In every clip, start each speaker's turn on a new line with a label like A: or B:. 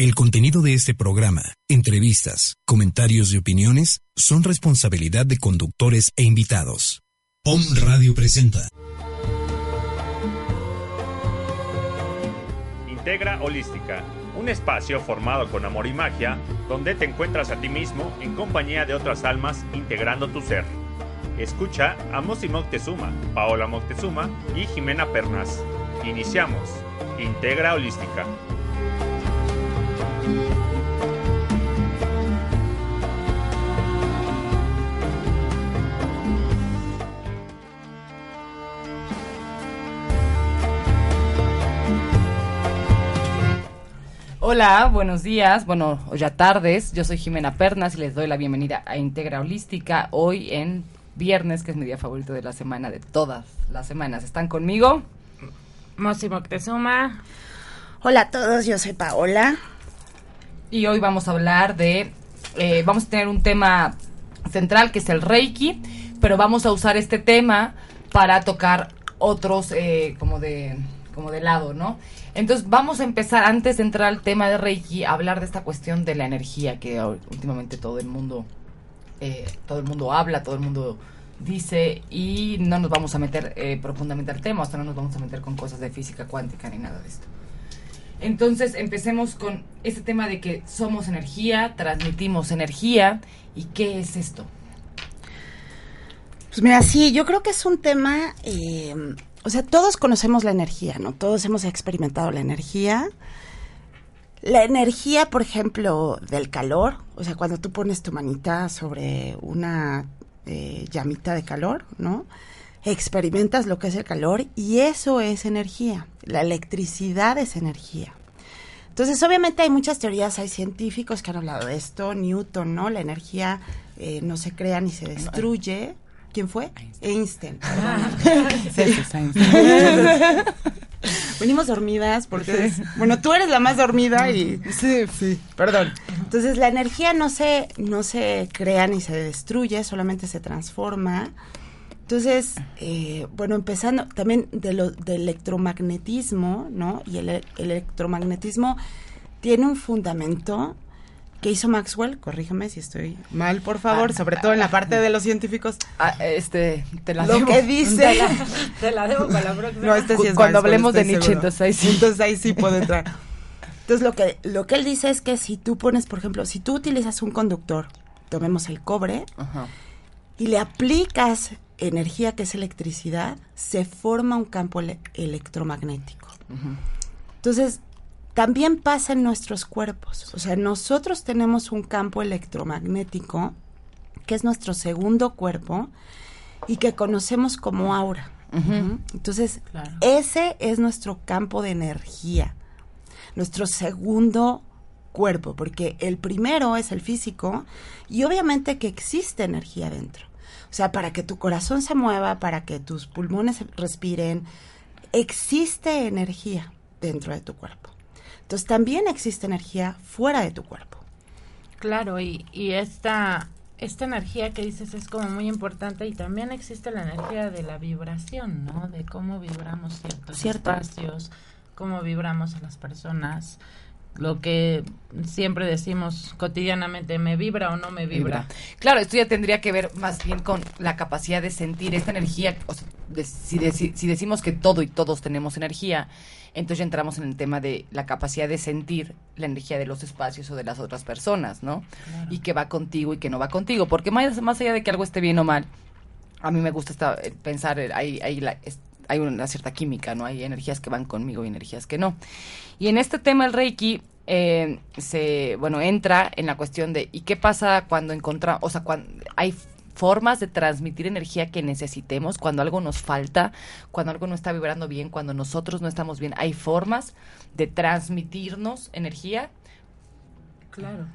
A: El contenido de este programa, entrevistas, comentarios y opiniones son responsabilidad de conductores e invitados. POM Radio presenta.
B: Integra Holística, un espacio formado con amor y magia donde te encuentras a ti mismo en compañía de otras almas integrando tu ser. Escucha a Mosi Moctezuma, Paola Moctezuma y Jimena Pernas. Iniciamos. Integra Holística.
C: Hola, buenos días, bueno, ya tardes. Yo soy Jimena Pernas y les doy la bienvenida a Integra Holística hoy en viernes, que es mi día favorito de la semana, de todas las semanas. ¿Están conmigo?
D: Mosi Moctezuma.
E: Hola a todos, yo soy Paola.
C: Y hoy vamos a hablar de, eh, vamos a tener un tema central que es el Reiki, pero vamos a usar este tema para tocar otros eh, como de como de lado, ¿no? Entonces vamos a empezar antes de entrar al tema de Reiki a hablar de esta cuestión de la energía que últimamente todo el mundo eh, todo el mundo habla, todo el mundo dice y no nos vamos a meter eh, profundamente al tema, hasta no nos vamos a meter con cosas de física cuántica ni nada de esto. Entonces empecemos con este tema de que somos energía, transmitimos energía y qué es esto.
E: Pues mira, sí, yo creo que es un tema, eh, o sea, todos conocemos la energía, ¿no? Todos hemos experimentado la energía. La energía, por ejemplo, del calor, o sea, cuando tú pones tu manita sobre una eh, llamita de calor, ¿no? Experimentas lo que es el calor y eso es energía. La electricidad es energía. Entonces, obviamente hay muchas teorías, hay científicos que han hablado de esto, Newton, ¿no? La energía eh, no se crea ni se destruye. ¿Quién fue? Einstein. Einstein. Venimos dormidas porque, bueno, tú eres la más dormida y sí, sí, perdón. Entonces la energía no se no se crea ni se destruye, solamente se transforma. Entonces, eh, bueno, empezando también de lo del electromagnetismo, ¿no? Y el electromagnetismo tiene un fundamento ¿Qué hizo Maxwell? Corrígeme si estoy mal, por favor, ah, sobre todo en la parte de los científicos.
C: Ah, este, te la
E: Lo
C: debo.
E: que dice.
D: Te la, debo para la próxima.
E: No, este sí es
C: Cuando
E: Maxwell,
C: hablemos de Nietzsche,
E: seguro.
C: entonces ahí sí.
E: Entonces ahí sí puedo entrar. Entonces lo que, lo que él dice es que si tú pones, por ejemplo, si tú utilizas un conductor, tomemos el cobre,
C: Ajá.
E: y le aplicas energía que es electricidad, se forma un campo ele- electromagnético. Entonces, también pasa en nuestros cuerpos. O sea, nosotros tenemos un campo electromagnético, que es nuestro segundo cuerpo, y que conocemos como aura. Entonces,
D: Claro.
E: ese es nuestro campo de energía, nuestro segundo cuerpo, porque el primero es el físico y obviamente que existe energía dentro. O sea, para que tu corazón se mueva, para que tus pulmones respiren, existe energía dentro de tu cuerpo. Entonces también existe energía fuera de tu cuerpo.
D: Claro, y, y esta, esta energía que dices es como muy importante y también existe la energía de la vibración, ¿no? De cómo vibramos ciertos
E: Cierto.
D: espacios, cómo vibramos a las personas. Lo que siempre decimos cotidianamente, ¿me vibra o no me vibra?
C: Claro, esto ya tendría que ver más bien con la capacidad de sentir esta energía. O sea, de- si, si decimos que todo y todos tenemos energía, entonces ya entramos en el tema de la capacidad de sentir la energía de los espacios o de las otras personas, ¿no? Y que va contigo y que no va contigo. Porque más, más allá de que algo esté bien o mal, a mí me gusta esta- eh, pensar, eh, hay, hay, la- es- hay una cierta química, ¿no? Hay energías que van conmigo y energías que no. Y en este tema el Reiki eh, se, bueno, entra en la cuestión de ¿y qué pasa cuando encontramos, o sea, cuando hay formas de transmitir energía que necesitemos cuando algo nos falta, cuando algo no está vibrando bien, cuando nosotros no estamos bien, hay formas de transmitirnos energía
D: Claro,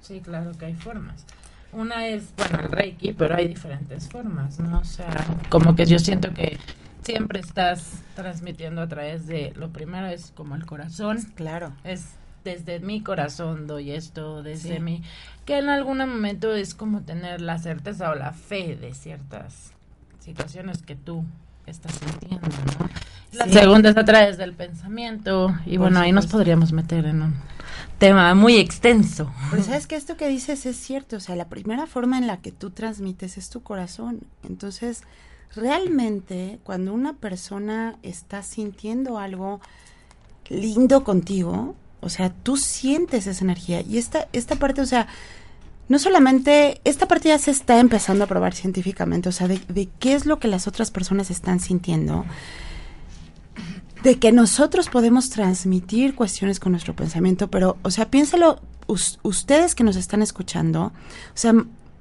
D: sí, claro que hay formas. Una es, bueno, el Reiki, pero hay diferentes formas, ¿no? O sea, como que yo siento que siempre estás transmitiendo a través de, lo primero es como el corazón.
E: Claro.
D: Es desde mi corazón doy esto, desde mi, que en algún momento es como tener la certeza o la fe de ciertas situaciones que tú estás sintiendo, ¿no? La segunda es a través del pensamiento y bueno, ahí nos podríamos meter en un tema muy extenso.
E: Pero sabes que esto que dices es cierto, o sea, la primera forma en la que tú transmites es tu corazón. Entonces, realmente cuando una persona está sintiendo algo lindo contigo, o sea, tú sientes esa energía y esta esta parte, o sea, no solamente, esta parte ya se está empezando a probar científicamente, o sea, de, de qué es lo que las otras personas están sintiendo de que nosotros podemos transmitir cuestiones con nuestro pensamiento, pero, o sea, piénsalo, ustedes que nos están escuchando, o sea,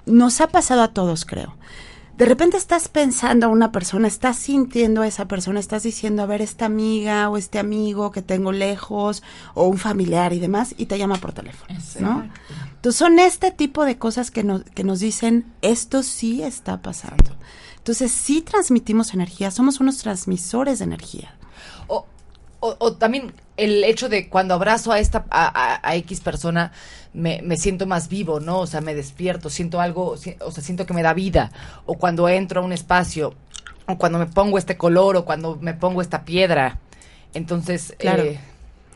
E: nos ha pasado a todos, creo. De repente estás pensando a una persona, estás sintiendo a esa persona, estás diciendo, a ver, esta amiga o este amigo que tengo lejos, o un familiar y demás, y te llama por teléfono, ¿no? Entonces son este tipo de cosas que nos, que nos dicen, esto sí está pasando. Entonces sí transmitimos energía, somos unos transmisores de energía.
C: O, también el hecho de cuando abrazo a esta a, X persona me, me, siento más vivo, ¿no? O sea, me despierto, siento algo, o sea, siento que me da vida. O cuando entro a un espacio, o cuando me pongo este color, o cuando me pongo esta piedra. Entonces,
D: claro. Eh,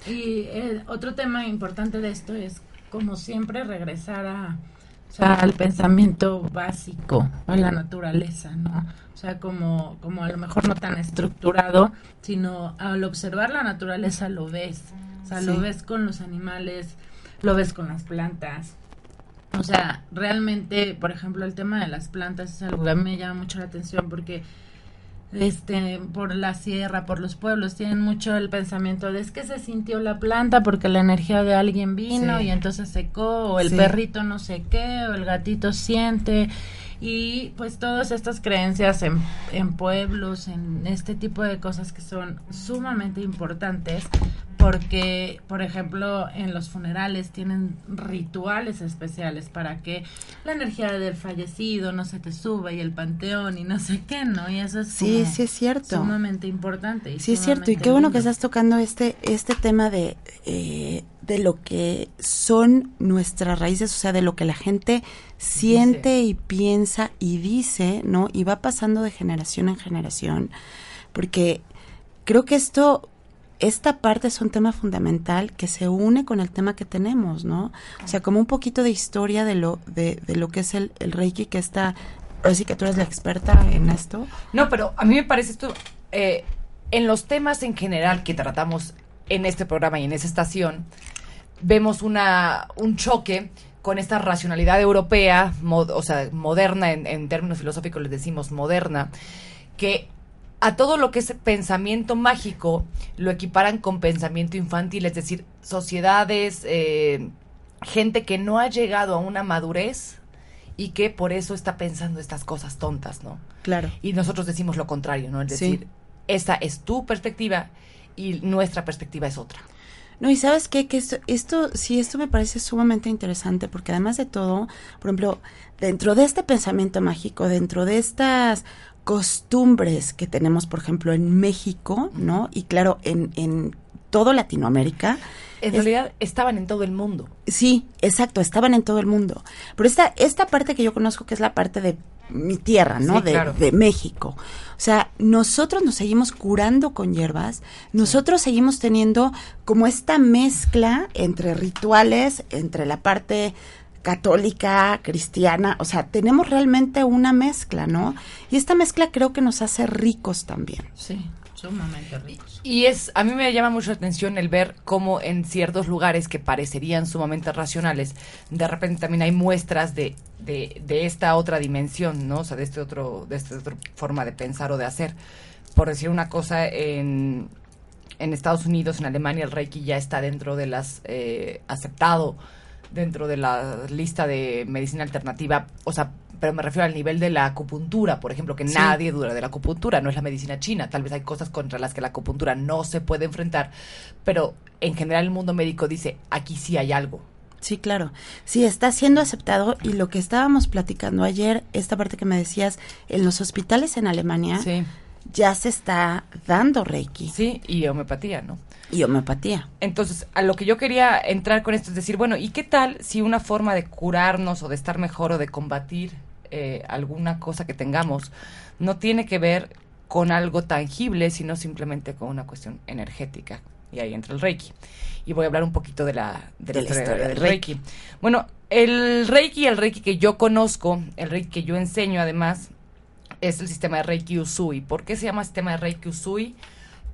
D: y el otro tema importante de esto es, como siempre, regresar a, al pensamiento básico, a la naturaleza, ¿no? O sea, como, como a lo mejor no tan estructurado, sino al observar la naturaleza lo ves. O sea, lo ves con los animales, lo ves con las plantas. O sea, realmente, por ejemplo, el tema de las plantas es algo que a mí me llama mucho la atención porque este por la sierra, por los pueblos tienen mucho el pensamiento de es que se sintió la planta porque la energía de alguien vino y entonces secó o el perrito no sé qué o el gatito siente y pues todas estas creencias en, en pueblos, en este tipo de cosas que son sumamente importantes porque, por ejemplo, en los funerales tienen rituales especiales para que la energía del fallecido no se te suba y el panteón y no sé qué, ¿no? Y eso es
E: sí, sí es cierto.
D: sumamente importante.
E: Y sí es cierto. Y qué bueno que estás tocando este, este tema de, eh, de lo que son nuestras raíces, o sea, de lo que la gente siente y piensa y dice, ¿no? Y va pasando de generación en generación, porque creo que esto, esta parte es un tema fundamental que se une con el tema que tenemos, ¿no? O sea, como un poquito de historia de lo, de, de lo que es el, el Reiki, que está, así que tú eres la experta en esto.
C: No, pero a mí me parece esto, eh, en los temas en general que tratamos en este programa y en esa estación, vemos una, un choque con esta racionalidad europea, o sea, moderna, en, términos filosóficos les decimos moderna, que a todo lo que es pensamiento mágico lo equiparan con pensamiento infantil, es decir, sociedades, eh, gente que no ha llegado a una madurez y que por eso está pensando estas cosas tontas, ¿no?
E: Claro.
C: Y nosotros decimos lo contrario, ¿no? Es decir, esa es tu perspectiva y nuestra perspectiva es otra.
E: No, y sabes qué, que esto, esto, sí, esto me parece sumamente interesante, porque además de todo, por ejemplo, dentro de este pensamiento mágico, dentro de estas costumbres que tenemos, por ejemplo, en México, ¿no? Y claro, en, en todo Latinoamérica.
C: En realidad estaban en todo el mundo.
E: Sí, exacto, estaban en todo el mundo. Pero esta, esta parte que yo conozco, que es la parte de mi tierra, ¿no? de, de, México. O sea, nosotros nos seguimos curando con hierbas, nosotros seguimos teniendo como esta mezcla entre rituales, entre la parte católica, cristiana, o sea, tenemos realmente una mezcla, ¿no? Y esta mezcla creo que nos hace ricos también.
D: Sí. Sumamente ricos.
C: Y es, a mí me llama mucho la atención el ver cómo en ciertos lugares que parecerían sumamente racionales, de repente también hay muestras de, de, de esta otra dimensión, ¿no? O sea, de este otro, de esta otra forma de pensar o de hacer. Por decir una cosa, en, en Estados Unidos, en Alemania, el Reiki ya está dentro de las, eh, aceptado dentro de la lista de medicina alternativa, o sea, pero me refiero al nivel de la acupuntura, por ejemplo, que nadie duda de la acupuntura, no es la medicina china, tal vez hay cosas contra las que la acupuntura no se puede enfrentar, pero en general el mundo médico dice, aquí sí hay algo.
E: Sí, claro. Sí, está siendo aceptado y lo que estábamos platicando ayer, esta parte que me decías, en los hospitales en Alemania
C: Sí,
E: ya se está dando Reiki
C: sí, y homeopatía, ¿no?
E: Y homeopatía.
C: Entonces, a lo que yo quería entrar con esto es decir, bueno, ¿y qué tal si una forma de curarnos o de estar mejor o de combatir eh, alguna cosa que tengamos no tiene que ver con algo tangible, sino simplemente con una cuestión energética? Y ahí entra el Reiki. Y voy a hablar un poquito de la, de la historia, del Reiki. Bueno, el Reiki, el Reiki que yo conozco, el Reiki que yo enseño además, es el sistema de Reiki Usui. ¿Por qué se llama sistema de Reiki Usui?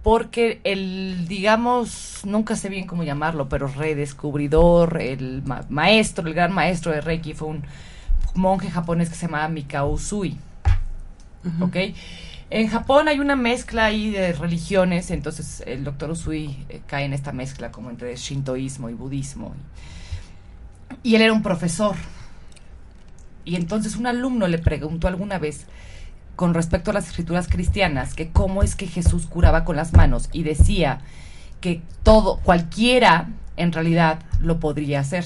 C: Porque el, digamos, nunca sé bien cómo llamarlo, pero redescubridor, el ma- maestro, el gran maestro de Reiki fue un monje japonés que se llamaba Mikao Usui. ¿Ok? En Japón hay una mezcla ahí de religiones, entonces el doctor Usui eh, cae en esta mezcla como entre shintoísmo y budismo. Y él era un profesor. Y entonces un alumno le preguntó alguna vez con respecto a las escrituras cristianas que cómo es que Jesús curaba con las manos y decía que todo, cualquiera en realidad lo podría hacer.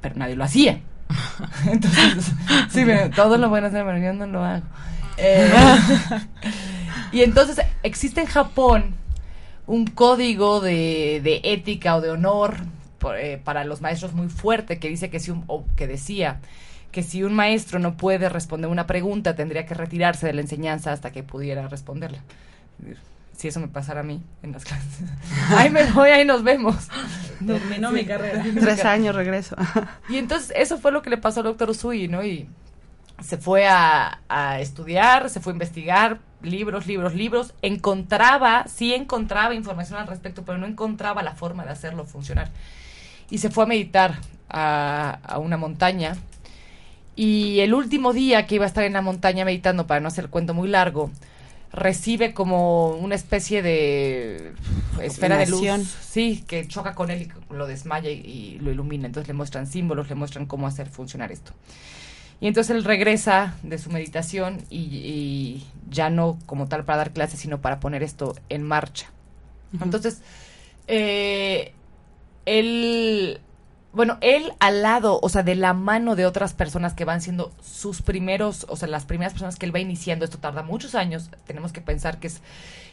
C: Pero nadie lo hacía. Entonces, sí, me- todos lo pueden hacer, pero yo no lo hago. Eh, y entonces existe en Japón un código de, de ética o de honor eh, para los maestros muy fuerte que dice que si un, o que decía que si un maestro no puede responder una pregunta tendría que retirarse de la enseñanza hasta que pudiera responderla. Si eso me pasara a mí en las clases. Ahí me voy, ahí nos vemos.
D: Terminó mi carrera.
E: Tres años regreso.
C: Y entonces eso fue lo que le pasó al doctor Usui, ¿no? Y se fue a, a estudiar, se fue a investigar, libros, libros, libros. Encontraba, sí encontraba información al respecto, pero no encontraba la forma de hacerlo funcionar. Y se fue a meditar a, a una montaña. Y el último día que iba a estar en la montaña meditando, para no hacer el cuento muy largo, recibe como una especie de esfera de luz, sí, que choca con él y lo desmaya y, y lo ilumina. Entonces le muestran símbolos, le muestran cómo hacer funcionar esto. Y entonces él regresa de su meditación y, y ya no como tal para dar clases, sino para poner esto en marcha. Entonces, eh, él, bueno, él al lado, o sea, de la mano de otras personas que van siendo sus primeros, o sea, las primeras personas que él va iniciando, esto tarda muchos años, tenemos que pensar que es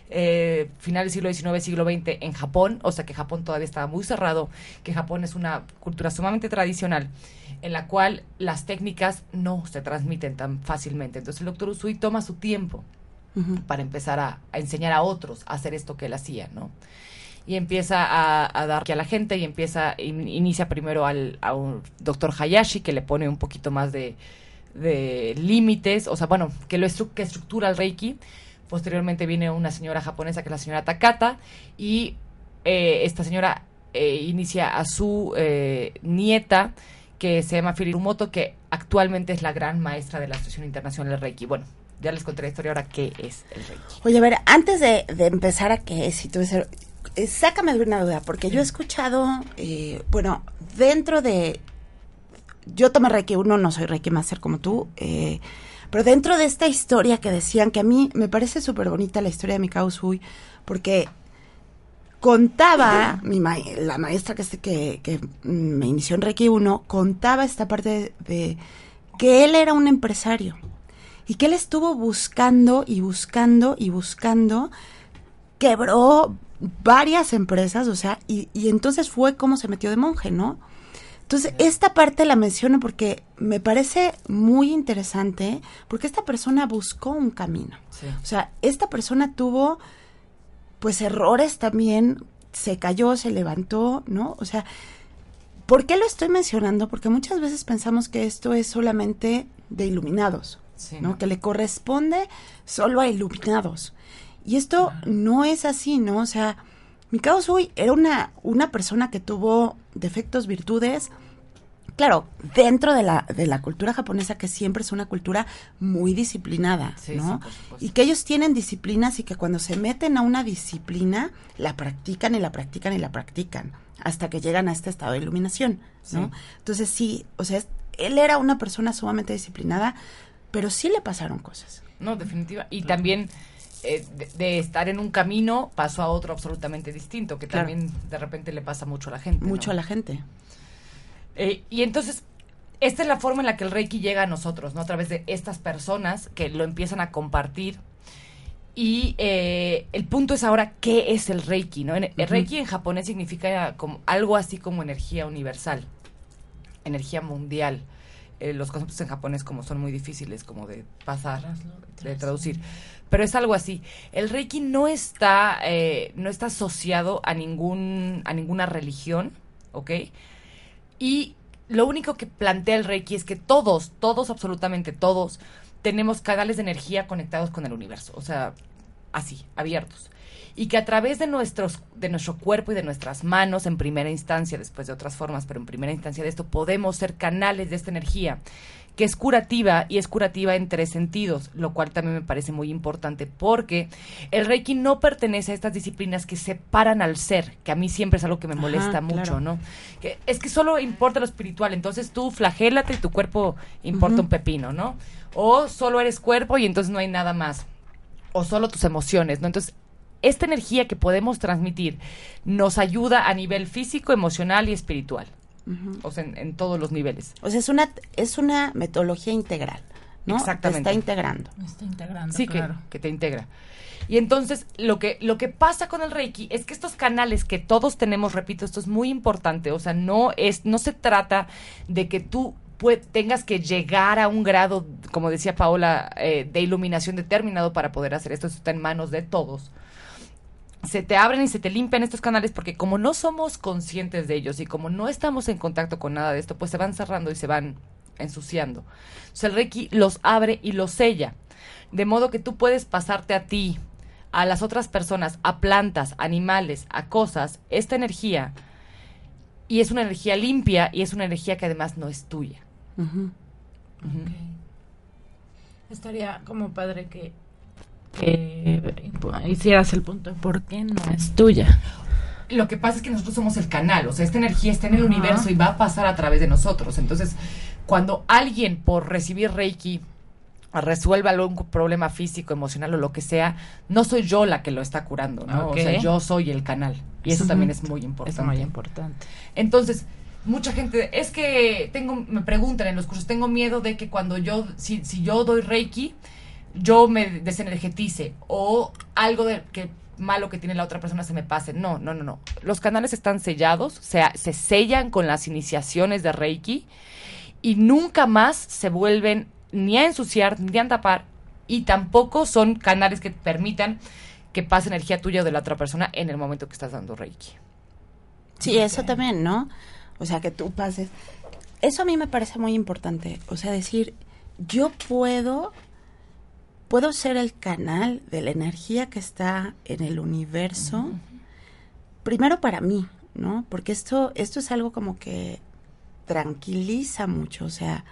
C: eh, final del siglo XIX, siglo XX en Japón, o sea que Japón todavía estaba muy cerrado, que Japón es una cultura sumamente tradicional, en la cual las técnicas no se transmiten tan fácilmente. Entonces el doctor Usui toma su tiempo para empezar a, a enseñar a otros a hacer esto que él hacía, ¿no? Y empieza a, a dar a la gente y empieza, in- inicia primero al, a un doctor Hayashi que le pone un poquito más de, de límites, o sea, bueno, que lo estru- que estructura el Reiki. Posteriormente viene una señora japonesa que es la señora Takata y eh, esta señora eh, inicia a su eh, nieta que se llama Firirumoto, que actualmente es la gran maestra de la Asociación Internacional del Reiki. Bueno, ya les conté la historia ahora qué es el Reiki.
E: Oye, a ver, antes de, empezar a que si tú eh, sácame de una duda, porque yo he escuchado, eh, bueno, dentro de, yo tomé Reiki 1, no soy Reiki Master como tú, eh, pero dentro de esta historia que decían, que a mí me parece súper bonita la historia de Mikao Usui, porque contaba, la maestra que, que, me inició en Reiki 1, contaba esta parte de que él era un empresario y que él estuvo buscando y buscando y buscando, quebró varias empresas, o sea, y, y entonces fue como se metió de monje, ¿no? Entonces, esta parte la menciono porque me parece muy interesante, porque esta persona buscó un camino.
C: Sí.
E: O sea, esta persona tuvo, pues, errores también, se cayó, se levantó, ¿no? O sea, ¿por qué lo estoy mencionando? Porque muchas veces pensamos que esto es solamente de iluminados,
C: Sí,
E: ¿no?
C: ¿no?
E: Que le corresponde solo a iluminados. Y esto no es así, ¿no? O sea, Mikao Usui era una, una persona que tuvo defectos, virtudes, claro, dentro de la, de la cultura japonesa, que siempre es una cultura muy disciplinada,
C: Sí,
E: ¿no?
C: sí,
E: y que ellos tienen disciplinas y que cuando se meten a una disciplina, la practican y la practican y la practican, hasta que llegan a este estado de iluminación, ¿no?
C: Sí.
E: Entonces sí, o sea, es- él era una persona sumamente disciplinada, pero sí le pasaron cosas.
C: No, definitiva. Y también eh, de, de estar en un camino pasó a otro absolutamente distinto, que
E: Claro.
C: también de repente le pasa mucho a la gente.
E: Mucho
C: ¿no?
E: a la gente.
C: Eh, y entonces, esta es la forma en la que el Reiki llega a nosotros, ¿no? A través de estas personas que lo empiezan a compartir. Y eh, el punto es ahora, ¿qué es el Reiki? ¿no? En- El Reiki en japonés significa como, algo así como energía universal, energía mundial. Eh, los conceptos en japonés como son muy difíciles como de pasar, de traducir. Pero es algo así. El Reiki no está, eh, no está asociado a ningún, a ninguna religión, ¿ok? Y lo único que plantea el Reiki es que todos, todos, absolutamente todos, tenemos canales de energía conectados con el universo. O sea, así, abiertos. Y que a través de, nuestros, de nuestro cuerpo y de nuestras manos, en primera instancia, después de otras formas, pero en primera instancia de esto, podemos ser canales de esta energía, que es curativa y es curativa en tres sentidos, lo cual también me parece muy importante porque el Reiki no pertenece a estas disciplinas que separan al ser, que a mí siempre es algo que me
E: Ajá,
C: molesta mucho,
E: claro.
C: ¿no? Que es que solo importa lo espiritual, entonces tú flagélate y tu cuerpo importa un pepino, ¿no? O solo eres cuerpo y entonces no hay nada más. O solo tus emociones, ¿no? Entonces, esta energía que podemos transmitir nos ayuda a nivel físico, emocional y espiritual. O sea, en, en todos los niveles.
E: O sea, es una, es una metodología integral, ¿no?
C: Exactamente.
E: Te está integrando.
D: Me está integrando,
C: Sí, que,
D: claro.
C: que te integra. Y entonces, lo que, lo que pasa con el Reiki es que estos canales que todos tenemos, repito, esto es muy importante, o sea, no es, no se trata de que tú pue- tengas que llegar a un grado, como decía Paola, eh, de iluminación determinado para poder hacer esto, esto está en manos de todos. Se te abren y se te limpian estos canales porque como no somos conscientes de ellos y como no estamos en contacto con nada de esto, pues se van cerrando y se van ensuciando. Entonces el Reiki los abre y los sella. De modo que tú puedes pasarte a ti, a las otras personas, a plantas, animales, a cosas, esta energía. Y es una energía limpia y es una energía que además no es tuya.
D: Estaría como padre que, impu- hicieras el punto de por qué no es tuya.
C: Lo que pasa es que nosotros somos el canal, o sea, esta energía está en el universo y va a pasar a través de nosotros. Entonces, cuando alguien por recibir Reiki resuelva algún problema físico, emocional o lo que sea, no soy yo la que lo está curando, ¿no? O sea, yo soy el canal. Y eso también es muy importante.
D: Es muy importante.
C: Entonces, mucha gente, es que tengo, me preguntan en los cursos, tengo miedo de que cuando yo, si, si yo doy Reiki, yo me desenergetice o algo de que malo que tiene la otra persona se me pase. No, no, no, no. Los canales están sellados, se, se sellan con las iniciaciones de Reiki y nunca más se vuelven ni a ensuciar ni a tapar y tampoco son canales que permitan que pase energía tuya o de la otra persona en el momento que estás dando Reiki.
E: Sí, eso también, ¿no? O sea, que tú pases. Eso a mí me parece muy importante. O sea, decir, yo puedo, puedo ser el canal de la energía que está en el universo. Primero para mí, ¿no? Porque esto, esto es algo como que tranquiliza mucho. O sea,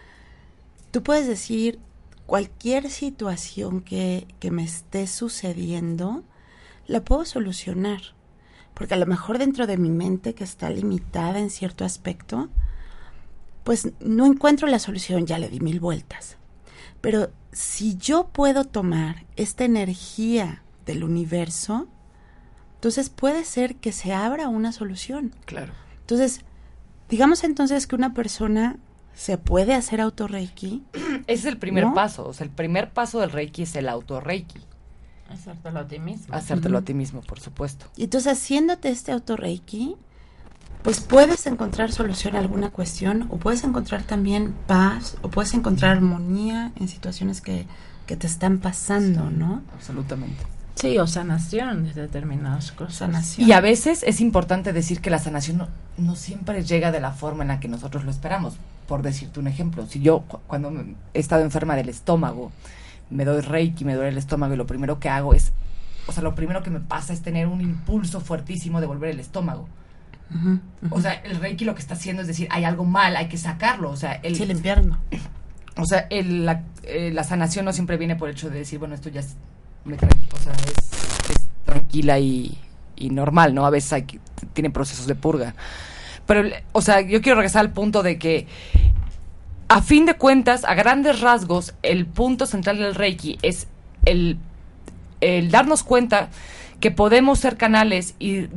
E: tú puedes decir cualquier situación que, que me esté sucediendo, la puedo solucionar. Porque a lo mejor dentro de mi mente, que está limitada en cierto aspecto, pues no encuentro la solución, ya le di mil vueltas. Pero si yo puedo tomar esta energía del universo, entonces puede ser que se abra una solución.
C: Claro.
E: Entonces, digamos entonces que una persona se puede hacer autorreiki.
C: Ese es el primer
E: ¿No?
C: paso. O sea, el primer paso del Reiki es el auto-Reiki.
D: Hacértelo a ti mismo.
C: Hacértelo a ti mismo, por supuesto.
E: Y entonces haciéndote este autorreiki, pues puedes encontrar solución a alguna cuestión o puedes encontrar también paz o puedes encontrar armonía en situaciones que, que te están pasando, ¿no?
C: Absolutamente.
D: Sí, o sanación de determinadas cosas.
E: Sanación.
C: Y a veces es importante decir que la sanación no, no siempre llega de la forma en la que nosotros lo esperamos. Por decirte un ejemplo, si yo cu- cuando me- he estado enferma del estómago, me doy reiki, me duele el estómago y lo primero que hago es, o sea, lo primero que me pasa es tener un impulso fuertísimo de volver el estómago. O sea, el reiki lo que está haciendo es decir, hay algo mal, hay que sacarlo. O sea, el,
E: sí, limpiarlo.
C: O sea, el- la, eh, la sanación no siempre viene por el hecho de decir, bueno, esto ya es, me tra- o sea, es, es tranquila y, y normal, ¿no? A veces hay que, tiene procesos de purga. Pero, o sea, yo quiero regresar al punto de que, a fin de cuentas, a grandes rasgos, el punto central del Reiki es el, el darnos cuenta que podemos ser canales y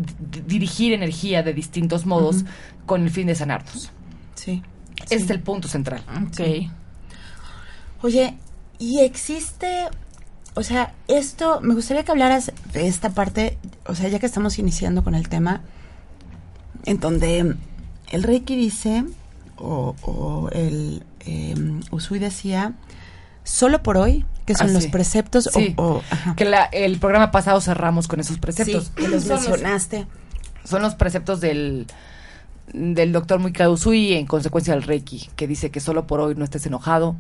C: dirigir energía de distintos modos con el fin de sanarnos.
E: Sí.
C: Ese es el punto central.
D: Ok.
E: Oye, y existe, o sea, esto, me gustaría que hablaras de esta parte, o sea, ya que estamos iniciando con el tema, en donde el Reiki dice, o, o el eh, Usui decía, solo por hoy, que son
C: Ah,
E: los
C: sí.
E: preceptos, o-
C: Sí,
E: o, ajá.
C: que la- el programa pasado cerramos con esos preceptos.
E: Sí, que los
C: Son los-
E: mencionaste.
C: son los preceptos del, del doctor Muika Usui en consecuencia del Reiki, que dice que solo por hoy no estés enojado,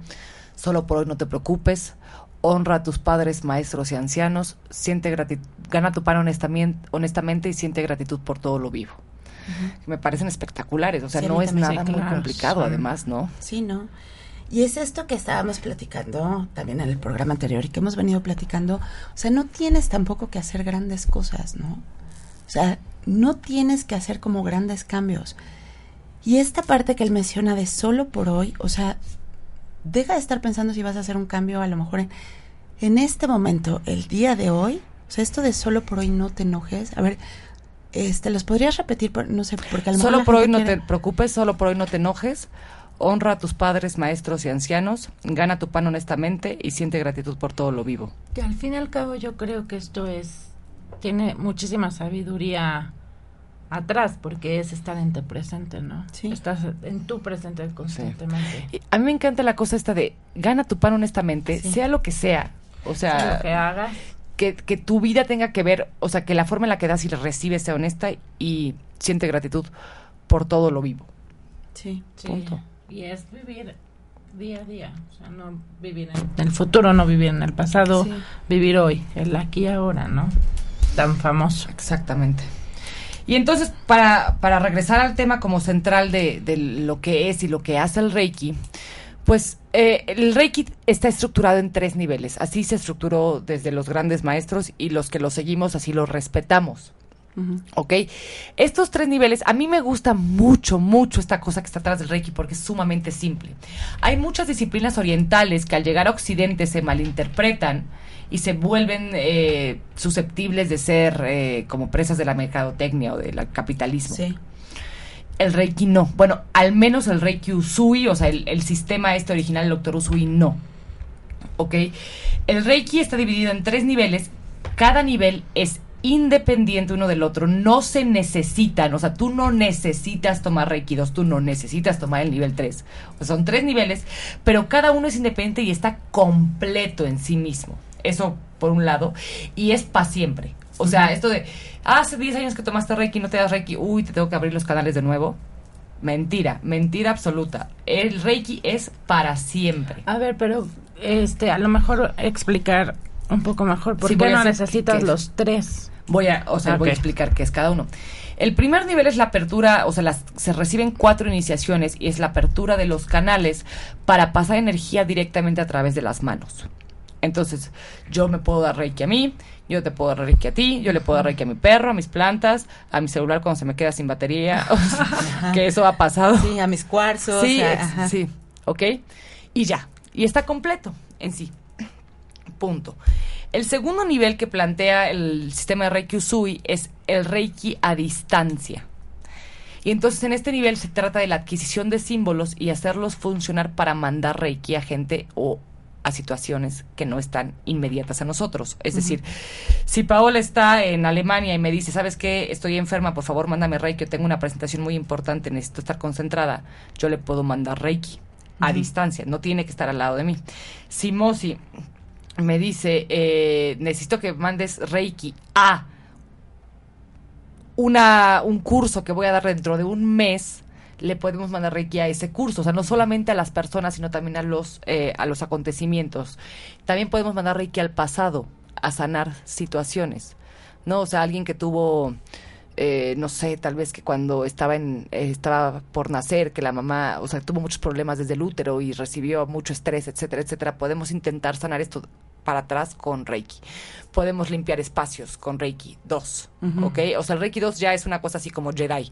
C: solo por hoy no te preocupes, honra a tus padres, maestros y ancianos, siente grati- gana tu pan honestamente, honestamente y siente gratitud por todo lo vivo. Me parecen espectaculares, o sea, no es nada muy complicado, además, ¿no?
E: Sí, ¿no? Y es esto que estábamos platicando también en el programa anterior y que hemos venido platicando. O sea, no tienes tampoco que hacer grandes cosas, ¿no? O sea, no tienes que hacer como grandes cambios. Y esta parte que él menciona de solo por hoy, o sea, deja de estar pensando si vas a hacer un cambio a lo mejor en, en este momento, el día de hoy. O sea, esto de solo por hoy no te enojes. A ver, este, ¿los podrías repetir? Por- no sé, porque a lo mejor
C: Solo por hoy no
E: quiere-
C: te preocupes, solo por hoy no te enojes. Honra a tus padres, maestros y ancianos, gana tu pan honestamente y siente gratitud por todo lo vivo.
D: Que al fin y al cabo yo creo que esto es tiene muchísima sabiduría atrás porque es estar en tu presente, ¿no?
E: Sí.
D: Estás en tu presente constantemente.
C: A mí me encanta la cosa esta de gana tu pan honestamente,
E: Sí.
C: sea lo que sea. O
D: Sea
C: sea,
D: lo que hagas.
C: que, que tu vida tenga que ver, o sea, que la forma en la que das y recibes sea honesta y siente gratitud por todo lo vivo.
E: Sí.
D: Sí.
C: Punto.
D: Y es vivir día a día, o sea, no vivir en el futuro, no vivir en el pasado,
E: Sí.
D: vivir hoy, el aquí y ahora, ¿no? Tan famoso.
C: Exactamente. Y entonces, para, para regresar al tema como central de, de lo que es y lo que hace el Reiki, pues eh, el Reiki está estructurado en tres niveles. Así se estructuró desde los grandes maestros y los que lo seguimos así lo respetamos. ¿Ok? Estos tres niveles, a mí me gusta mucho, mucho esta cosa que está atrás del Reiki porque es sumamente simple. Hay muchas disciplinas orientales que al llegar a Occidente se malinterpretan y se vuelven eh, susceptibles de ser eh, como presas de la mercadotecnia o del capitalismo.
E: Sí.
C: El Reiki no. Bueno, al menos el Reiki Usui, o sea, el, el sistema este original del Doctor Usui no. ¿Ok? El Reiki está dividido en tres niveles. Cada nivel es independiente uno del otro. No se necesitan. O sea, tú no necesitas tomar Reiki 2, tú no necesitas tomar el nivel 3. O sea, son tres niveles, pero cada uno es independiente y está completo en sí mismo. Eso por un lado. Y es para siempre. O sea, esto de, hace 10 años que tomaste Reiki no te das Reiki, uy, te tengo que abrir los canales de nuevo. Mentira, mentira absoluta. El Reiki es para siempre.
D: A ver, pero este, a lo mejor explicar un poco mejor, ¿por
C: Sí,
D: qué
C: voy a
D: no necesitas los tres?
C: Voy a, o sea, voy a explicar qué es cada uno. El primer nivel es la apertura, o sea, las, se reciben cuatro iniciaciones y es la apertura de los canales para pasar energía directamente a través de las manos. Entonces, yo me puedo dar reiki a mí, yo te puedo dar reiki a ti, yo le puedo dar reiki a mi perro, a mis plantas, a mi celular cuando se me queda sin batería, o sea, que eso ha pasado.
E: Sí, a mis cuarzos.
C: Sí,
E: a-
C: ex-
E: ajá.
C: sí, ¿ok? Y ya, y está completo en sí. Punto. El segundo nivel que plantea el sistema de Reiki Usui es el Reiki a distancia. Y entonces en este nivel se trata de la adquisición de símbolos y hacerlos funcionar para mandar Reiki a gente o a situaciones que no están inmediatas a nosotros. Es decir, si Paola está en Alemania y me dice, ¿sabes qué? Estoy enferma, por favor, mándame Reiki, yo tengo una presentación muy importante, necesito estar concentrada, yo le puedo mandar Reiki a distancia, no tiene que estar al lado de mí. Si Mosi me dice, eh, necesito que mandes Reiki a una, un curso que voy a dar dentro de un mes, le podemos mandar Reiki a ese curso. O sea, no solamente a las personas, sino también a los, eh, a los acontecimientos. También podemos mandar Reiki al pasado, a sanar situaciones. ¿No? O sea, alguien que tuvo. Eh, no sé, tal vez que cuando estaba en eh, estaba por nacer, que la mamá, o sea, tuvo muchos problemas desde el útero y recibió mucho estrés, etcétera, etcétera. Podemos intentar sanar esto para atrás con Reiki. Podemos limpiar espacios con Reiki 2, ¿ok? O sea, el Reiki 2 ya es una cosa así como Jedi.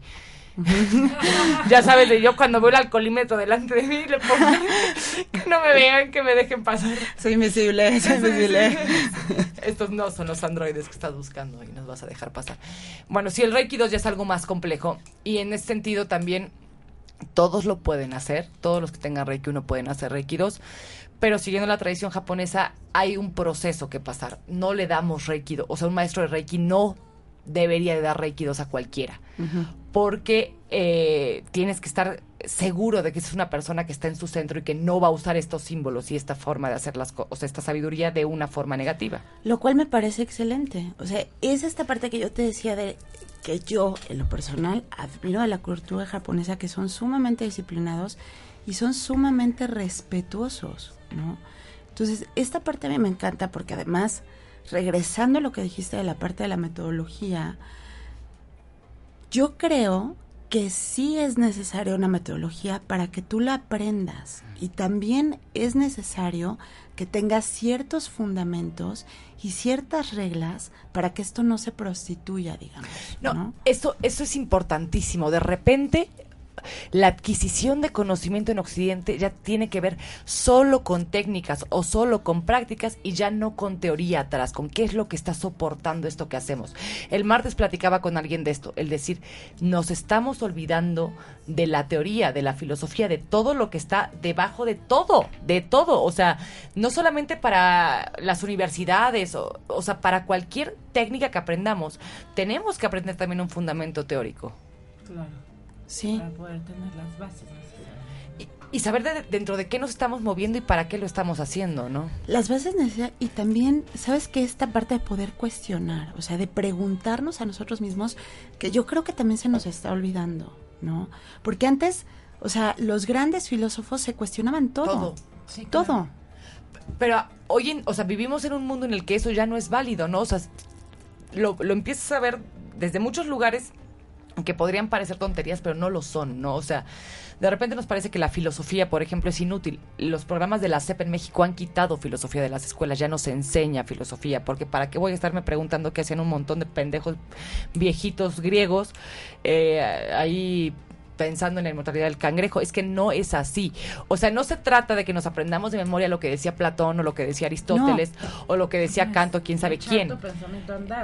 C: ya sabes, de yo cuando veo el alcoholímetro delante de mí, le pongo que no me vean, que me dejen pasar.
E: Soy invisible, soy invisible.
C: Estos no son los androides que estás buscando y nos vas a dejar pasar. Bueno, si el Reiki 2 ya es algo más complejo y en ese sentido también todos lo pueden hacer, todos los que tengan Reiki 1 pueden hacer Reiki 2, pero siguiendo la tradición japonesa hay un proceso que pasar. No le damos Reiki 2, o sea, un maestro de Reiki no debería de dar Reiki 2 a cualquiera, porque eh, tienes que estar seguro de que es una persona que está en su centro y que no va a usar estos símbolos y esta forma de hacer las cosas, o sea, esta sabiduría de una forma negativa.
E: Lo cual me parece excelente. O sea, es esta parte que yo te decía de que yo, en lo personal, admiro de la cultura japonesa que son sumamente disciplinados y son sumamente respetuosos, ¿no? Entonces, esta parte a mí me encanta porque además, regresando a lo que dijiste de la parte de la metodología, yo creo que sí es necesaria una metodología para que tú la aprendas y también es necesario que tengas ciertos fundamentos y ciertas reglas para que esto no se prostituya, digamos.
C: No,
E: ¿no?
C: Eso, eso es importantísimo. De repente la adquisición de conocimiento en Occidente ya tiene que ver solo con técnicas o solo con prácticas y ya no con teoría atrás, con qué es lo que está soportando esto que hacemos. El martes platicaba con alguien de esto, el decir, nos estamos olvidando de la teoría, de la filosofía, de todo lo que está debajo de todo, de todo, o sea, no solamente para las universidades, o, o sea, para cualquier técnica que aprendamos, tenemos que aprender también un fundamento teórico.
D: Claro.
E: Sí.
D: Para poder tener las bases necesarias.
C: Y, y saber de- dentro de qué nos estamos moviendo y para qué lo estamos haciendo, ¿no?
E: Las bases necesarias y también, ¿sabes qué? Esta parte de poder cuestionar, o sea, de preguntarnos a nosotros mismos, que yo creo que también se nos está olvidando, ¿no? Porque antes, o sea, los grandes filósofos se cuestionaban todo.
C: Todo.
D: Sí,
E: Todo.
C: Pero hoy, en, o sea, vivimos en un mundo en el que eso ya no es válido, ¿no? O sea, lo, lo empiezas a ver desde muchos lugares que podrían parecer tonterías, pero no lo son, ¿no? O sea, de repente nos parece que la filosofía, por ejemplo, es inútil. Los programas de la CEP en México han quitado filosofía de las escuelas, ya no se enseña filosofía, porque ¿para qué voy a estarme preguntando qué hacían un montón de pendejos viejitos griegos eh, ahí pensando en la inmortalidad del cangrejo, es que no es así. O sea, no se trata de que nos aprendamos de memoria lo que decía Platón o lo que decía Aristóteles o lo que decía Kant o quién sabe quién.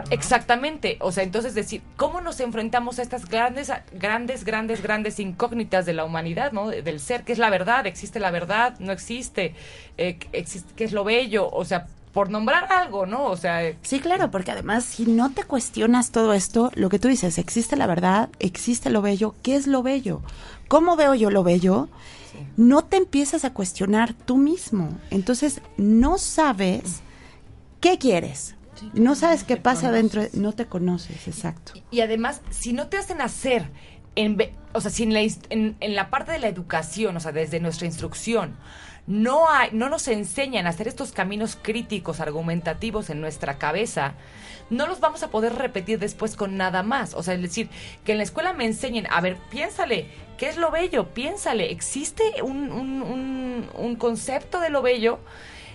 C: Exactamente, o sea, entonces decir, ¿cómo nos enfrentamos a estas grandes, grandes, grandes, grandes incógnitas de la humanidad, ¿no? Del ser, ¿qué es la verdad? ¿Existe la verdad? ¿No existe? Eh, existe ¿Qué es lo bello? O sea, por nombrar algo, ¿no? O sea, eh,
E: Sí, claro, porque además si no te cuestionas todo esto, lo que tú dices, existe la verdad, existe lo bello, ¿qué es lo bello? ¿Cómo veo yo lo bello? No te empiezas a cuestionar tú mismo. Entonces no sabes qué quieres. No sabes qué pasa dentro,
D: conoces.
E: no te conoces, exacto.
C: Y además, si no te hacen hacer, en, o sea, si en la, en, en la parte de la educación, o sea, desde nuestra instrucción, no, hay, no nos enseñan a hacer estos caminos críticos, argumentativos en nuestra cabeza, no los vamos a poder repetir después con nada más. O sea, es decir, que en la escuela me enseñen, a ver, piénsale, ¿qué es lo bello? Piénsale, ¿existe un, un, un, un concepto de lo bello?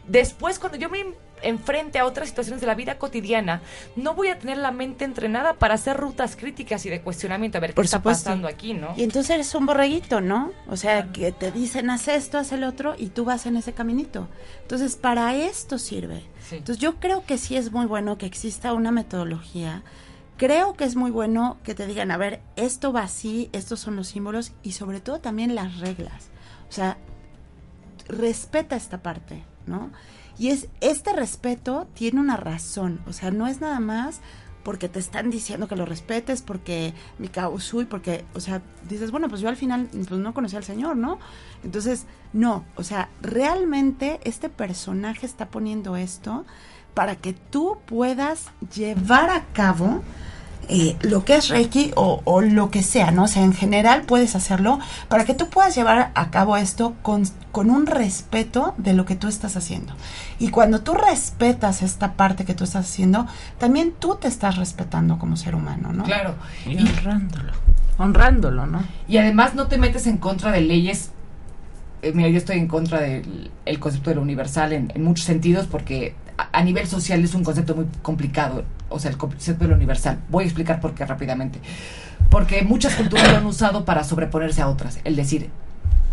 C: Después, cuando yo me enfrente a otras situaciones de la vida cotidiana, no voy a tener la mente entrenada para hacer rutas críticas y de cuestionamiento, a ver qué
E: Por
C: está
E: supuesto.
C: pasando aquí, ¿no?
E: Y entonces eres un borreguito, ¿no? O sea, que te dicen haz esto, haz el otro y tú vas en ese caminito. Entonces, para esto sirve.
C: Sí.
E: Entonces, yo creo que sí es muy bueno que exista una metodología. Creo que es muy bueno que te digan, a ver, esto va así, estos son los símbolos y sobre todo también las reglas. O sea, respeta esta parte, ¿no? Y es este respeto tiene una razón, o sea, no es nada más porque te están diciendo que lo respetes, porque mi causui, porque, o sea, dices, bueno, pues yo al final pues no conocí al Señor, ¿no? Entonces, no, o sea, realmente este personaje está poniendo esto para que tú puedas llevar a cabo eh, lo que es Reiki o, o lo que sea, ¿no? O sea, en general puedes hacerlo para que tú puedas llevar a cabo esto con, con un respeto de lo que tú estás haciendo. Y cuando tú respetas esta parte que tú estás haciendo, también tú te estás respetando como ser humano, ¿no?
C: Claro.
D: Y honrándolo. Honrándolo, ¿no?
C: Y además no te metes en contra de leyes. Eh, mira, yo estoy en contra del el concepto de lo universal en, en muchos sentidos porque a, nivel social es un concepto muy complicado. o sea, el concepto de lo universal. Voy a explicar por qué rápidamente. Porque muchas culturas lo han usado para sobreponerse a otras. El decir,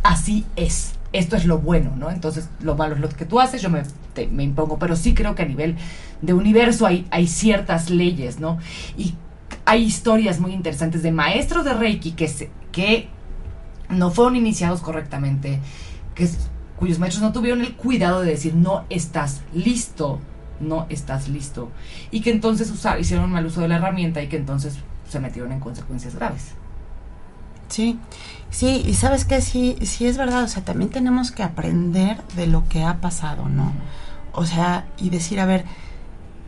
C: así es. Esto es lo bueno, ¿no? Entonces, lo malo es lo que tú haces, yo me, me impongo. Pero sí creo que a nivel de universo hay, hay ciertas leyes, ¿no? Y hay historias muy interesantes de maestros de Reiki que, se, que no fueron iniciados correctamente, que cuyos maestros no tuvieron el cuidado de decir no estás listo, no estás listo, y que entonces usar, hicieron mal uso de la herramienta y que entonces se metieron en consecuencias graves.
E: Sí, sí, y sabes que sí, sí es verdad, o sea, también tenemos que aprender de lo que ha pasado, ¿no? O sea, y decir, a ver,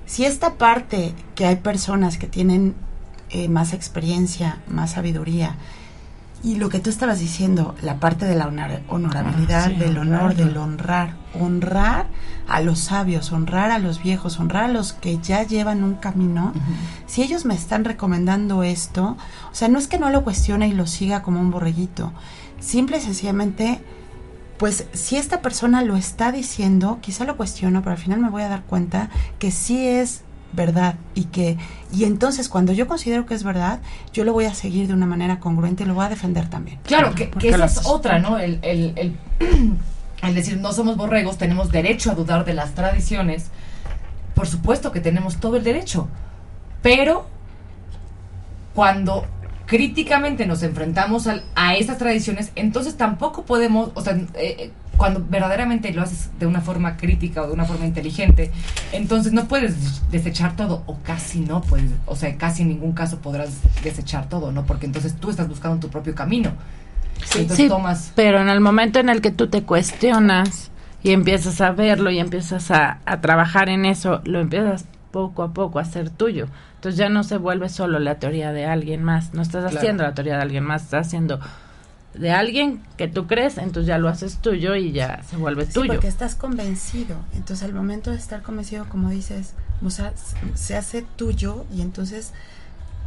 E: si esta parte que hay personas que tienen eh, más experiencia, más sabiduría, y lo que tú estabas diciendo, la parte de la honorabilidad, ah, del honor, del honrar, honrar a los sabios, honrar a los viejos, honrar a los que ya llevan un camino, si ellos me están recomendando esto, o sea, no es que no lo cuestione y lo siga como un borreguito, simple y sencillamente, pues si esta persona lo está diciendo, quizá lo cuestiono, pero al final me voy a dar cuenta que sí es verdad y que y entonces cuando yo considero que es verdad yo lo voy a seguir de una manera congruente y lo voy a defender también.
C: Claro que, esa es otra no el, el, el, decir no somos borregos tenemos derecho a dudar de las tradiciones por supuesto que tenemos todo el derecho pero cuando críticamente nos enfrentamos a, a esas tradiciones entonces tampoco podemos o sea eh, eh, cuando verdaderamente lo haces de una forma crítica o de una forma inteligente, entonces no puedes desechar todo, o casi no puedes, o sea, casi en ningún caso podrás desechar todo, ¿no? Porque entonces tú estás buscando tu propio camino.
D: Sí, sí tomas... pero en el momento en el que tú te cuestionas y empiezas a verlo y empiezas a, a trabajar en eso, lo empiezas poco a poco a hacer tuyo. Entonces ya no se vuelve solo la teoría de alguien más, no estás haciendo la teoría de alguien más, estás haciendo de alguien que tú crees, entonces ya lo haces tuyo y ya se vuelve
E: sí,
D: tuyo.
E: Porque estás convencido. Entonces, al momento de estar convencido, como dices, o sea, se hace tuyo y entonces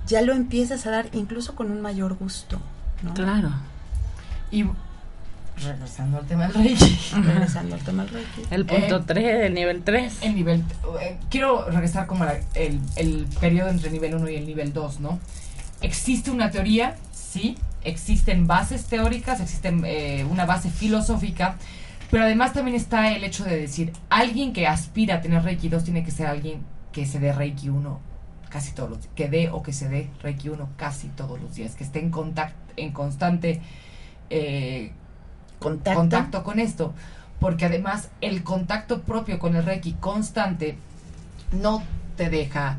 E: ya lo empiezas a dar incluso con un mayor gusto. ¿no?
D: Claro.
C: Y regresando al tema del Reiki.
E: regresando al tema del Reiki.
D: El punto 3, eh, el nivel 3.
C: El nivel. Eh, quiero regresar como el, el periodo entre el nivel 1 y el nivel 2, ¿no? Existe una teoría, sí, existen bases teóricas, existen eh, una base filosófica, pero además también está el hecho de decir, alguien que aspira a tener Reiki 2 tiene que ser alguien que se dé Reiki 1 casi todos los días, que dé o que se dé Reiki 1 casi todos los días, que esté en, contacto, en constante eh, ¿Contacto? con esto, porque además el contacto propio con el Reiki constante no te deja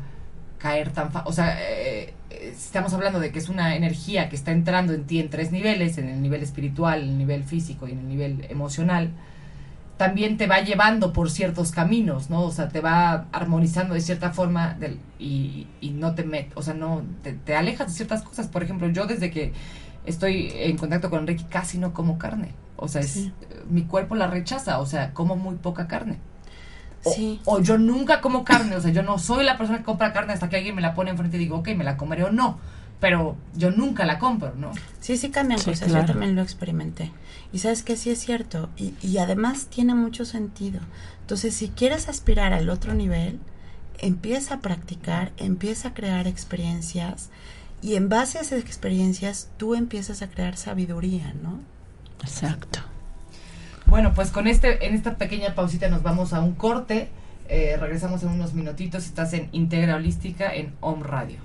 C: caer tan fácil, o sea, eh, estamos hablando de que es una energía que está entrando en ti en tres niveles, en el nivel espiritual, en el nivel físico y en el nivel emocional, también te va llevando por ciertos caminos, ¿no? O sea, te va armonizando de cierta forma del, y, no te met, o sea, no, te, alejas de ciertas cosas. Por ejemplo, yo desde que estoy en contacto con Enrique casi no como carne. O sea, es, mi cuerpo la rechaza, o sea, como muy poca carne. O, yo nunca como carne, o sea, yo no soy la persona que compra carne hasta que alguien me la pone enfrente y digo, ok, me la comeré o no. Pero yo nunca la compro, ¿no?
E: Sí, sí cambian cosas, yo también lo experimenté. Y sabes que sí es cierto, y, y además tiene mucho sentido. Entonces, si quieres aspirar al otro nivel, empieza a practicar, empieza a crear experiencias, y en base a esas experiencias tú empiezas a crear sabiduría, ¿no?
D: Exacto.
C: Bueno, pues con este, en esta pequeña pausita nos vamos a un corte. Eh, regresamos en unos minutitos. Estás en Integra Holística en Home Radio.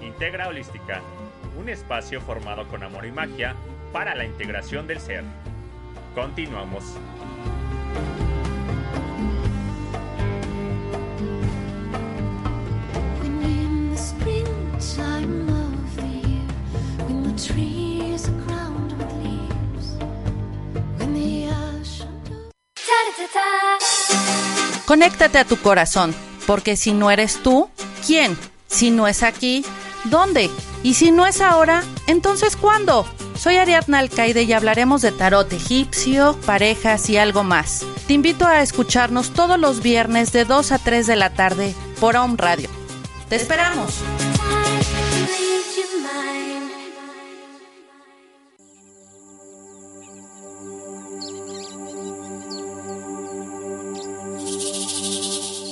B: Integra Holística, un espacio formado con amor y magia para la integración del ser. Continuamos.
F: Conéctate a tu corazón, porque si no eres tú, ¿quién? Si no es aquí, ¿dónde? Y si no es ahora, entonces ¿cuándo? Soy Ariadna Alcaide y hablaremos de tarot egipcio, parejas y algo más. Te invito a escucharnos todos los viernes de 2 a 3 de la tarde por Home Radio. ¡Te esperamos!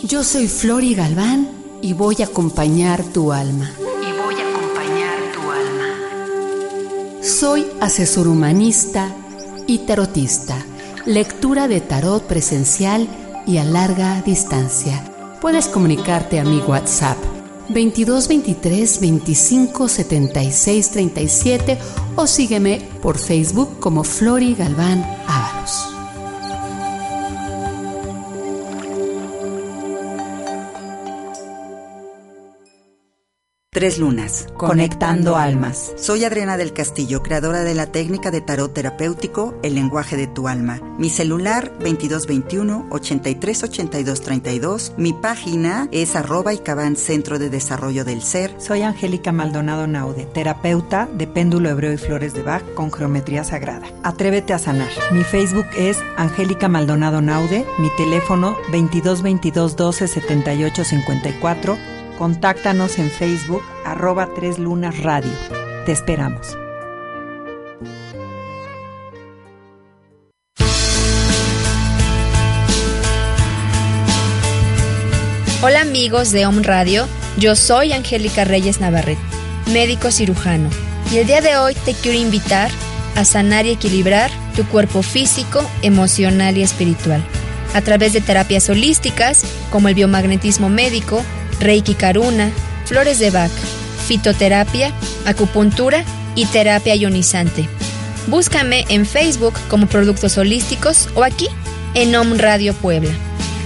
G: Yo soy Flori Galván y voy a acompañar tu alma. Soy asesor humanista y tarotista. Lectura de tarot presencial y a larga distancia. Puedes comunicarte a mi WhatsApp 22 23 25 76 37 o sígueme por Facebook como Flori Galván Ábalos.
H: Tres lunas, conectando almas. Soy Adriana del Castillo, creadora de la técnica de tarot terapéutico El lenguaje de tu alma. Mi celular 2221 838232. Mi página es arroba y Centro de Desarrollo del Ser.
I: Soy Angélica Maldonado Naude, terapeuta de péndulo hebreo y flores de Bach con geometría sagrada. Atrévete a sanar. Mi Facebook es Angélica Maldonado Naude. Mi teléfono 2222 12 78 54 Contáctanos en Facebook arroba Tres Lunas Radio. Te esperamos.
J: Hola amigos de Om Radio, yo soy Angélica Reyes Navarrete, médico cirujano, y el día de hoy te quiero invitar a sanar y equilibrar tu cuerpo físico, emocional y espiritual, a través de terapias holísticas como el biomagnetismo médico, Reiki Karuna, flores de Bach, fitoterapia, acupuntura y terapia ionizante. Búscame en Facebook como Productos Holísticos o aquí en Om Radio Puebla.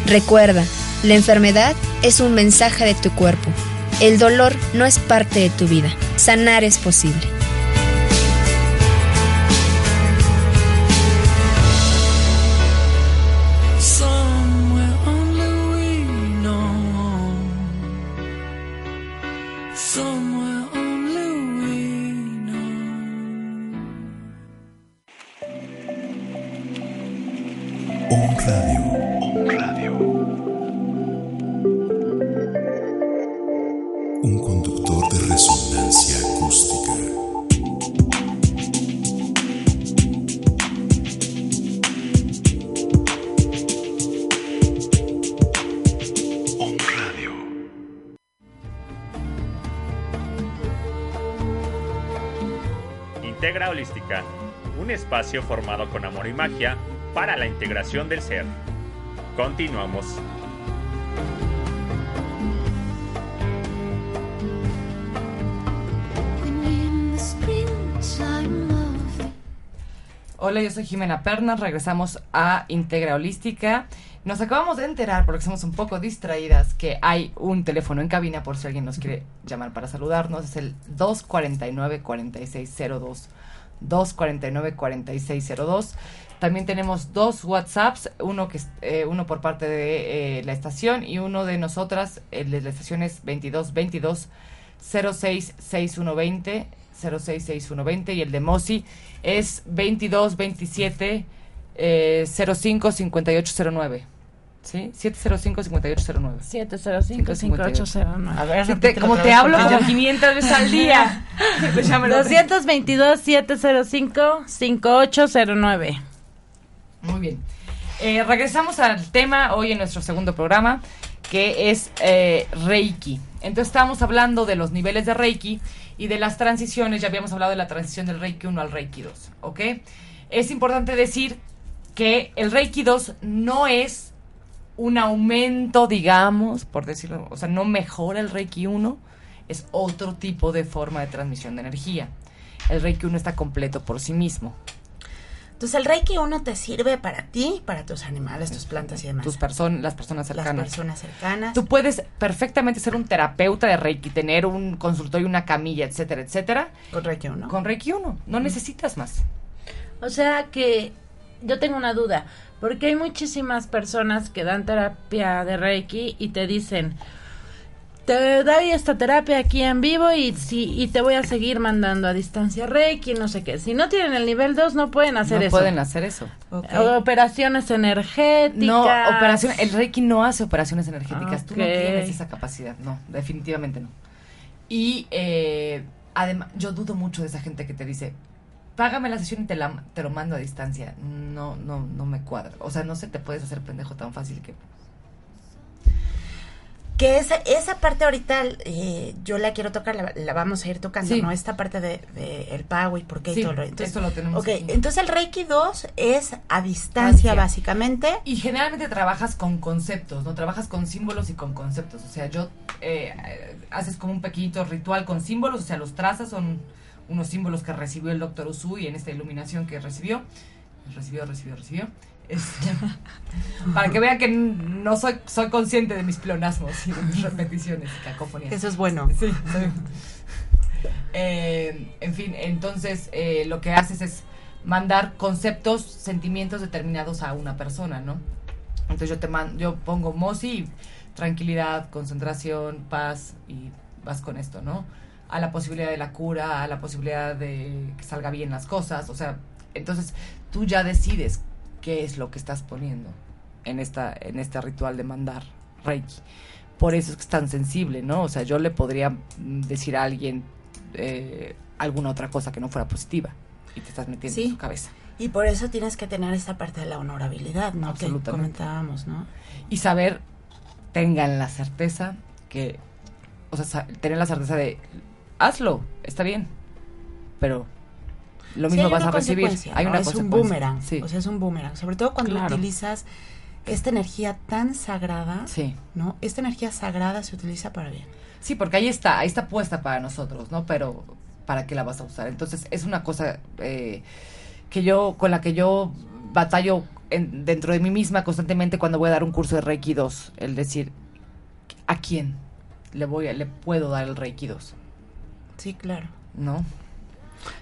J: Recuerda, la enfermedad es un mensaje de tu cuerpo. El dolor no es parte de tu vida. Sanar es posible.
B: Formado con amor y magia para la integración del ser. Continuamos.
C: Hola, yo soy Jimena Pernas, regresamos a Integra Holística. Nos acabamos de enterar, porque somos un poco distraídas, que hay un teléfono en cabina por si alguien nos quiere llamar para saludarnos. Es el 249-4602. 249-4602. También tenemos dos WhatsApps, uno que eh, uno por parte de eh, la estación y uno de nosotras, el de la estación es 2222 066120 066120 y el de Mosi es 2227 eh, 055809. ¿Sí? 705-5809.
D: 705-5809. A ver,
C: como te hablo como 500 veces al día.
D: 222-705-5809.
C: Muy bien. Eh, regresamos al tema hoy en nuestro segundo programa, que es eh, Reiki. Entonces estábamos hablando de los niveles de Reiki y de las transiciones. Ya habíamos hablado de la transición del Reiki 1 al Reiki 2. ¿Ok? Es importante decir que el Reiki 2 no es un aumento, digamos, por decirlo, o sea, no mejora el Reiki 1, es otro tipo de forma de transmisión de energía. El Reiki 1 está completo por sí mismo.
E: Entonces el Reiki 1 te sirve para ti, para tus animales, tus plantas y demás.
C: Tus personas, las personas cercanas.
E: Las personas cercanas.
C: Tú puedes perfectamente ser un terapeuta de Reiki, tener un consultorio, una camilla, etcétera, etcétera.
E: Con Reiki 1.
C: Con Reiki 1. No necesitas más.
D: O sea que yo tengo una duda. Porque hay muchísimas personas que dan terapia de Reiki y te dicen, te doy esta terapia aquí en vivo y, si, y te voy a seguir mandando a distancia Reiki, no sé qué. Si no tienen el nivel 2 no pueden hacer eso.
C: No pueden hacer eso.
D: Operaciones energéticas.
C: No, operación, el Reiki no hace operaciones energéticas. Tú no tienes esa capacidad. No, definitivamente no. Y eh, además, yo dudo mucho de esa gente que te dice, págame la sesión y te, la, te lo mando a distancia. No, no, no me cuadra. O sea, no se te puedes hacer pendejo tan fácil que...
E: Que esa, esa parte ahorita eh, yo la quiero tocar, la, la vamos a ir tocando,
C: Sí.
E: ¿no? Esta parte de, de el pago y por qué
C: Sí,
E: y todo lo entonces,
C: eso lo tenemos
E: Ok,
C: aquí.
E: entonces el Reiki 2 es a distancia,
C: Distancia.
E: básicamente.
C: Y generalmente trabajas con conceptos, ¿no? Trabajas con símbolos y con conceptos. O sea, yo eh, eh, haces como un pequeñito ritual con símbolos, o sea, los trazas son unos símbolos que recibió el doctor Usui en esta iluminación que recibió. Recibió, recibió, recibió. Este, para que vean que no soy, soy consciente de mis pleonasmos y de mis repeticiones y cacofonías.
E: Eso es bueno.
C: Sí, soy- Eh, en fin, entonces eh, lo que haces es mandar conceptos, sentimientos determinados a una persona, ¿no? Entonces yo te man- yo pongo Mosi, tranquilidad, concentración, paz y vas con esto, ¿no? A la posibilidad de la cura, a la posibilidad de que salga bien las cosas, o sea, entonces tú ya decides qué es lo que estás poniendo en esta en este ritual de mandar Reiki. Por eso es que es tan sensible, ¿no? O sea, yo le podría mm, decir a alguien eh, alguna otra cosa que no fuera positiva y te estás metiendo en su cabeza.
E: Y por eso tienes que tener esta parte de la honorabilidad, ¿no? Que comentábamos, ¿no?
C: y saber, tengan la certeza que, o sea, tener la certeza de, hazlo, está bien, pero lo
E: Sí,
C: mismo
E: hay
C: vas a recibir. Hay
E: ¿no?
C: una
E: es un boomerang.
C: Sí.
E: O sea, es un boomerang. Sobre todo cuando
C: Claro.
E: utilizas esta energía tan sagrada,
C: Sí.
E: ¿no? Esta energía sagrada se utiliza para bien.
C: Sí, porque ahí está, ahí está puesta para nosotros, ¿no? Pero ¿para qué la vas a usar? Entonces es una cosa eh, que yo, con la que yo batallo en- dentro de mí misma constantemente cuando voy a dar un curso de Reiki 2, el decir, ¿a quién le voy a, le puedo dar el Reiki 2?
E: Sí, claro.
C: ¿No?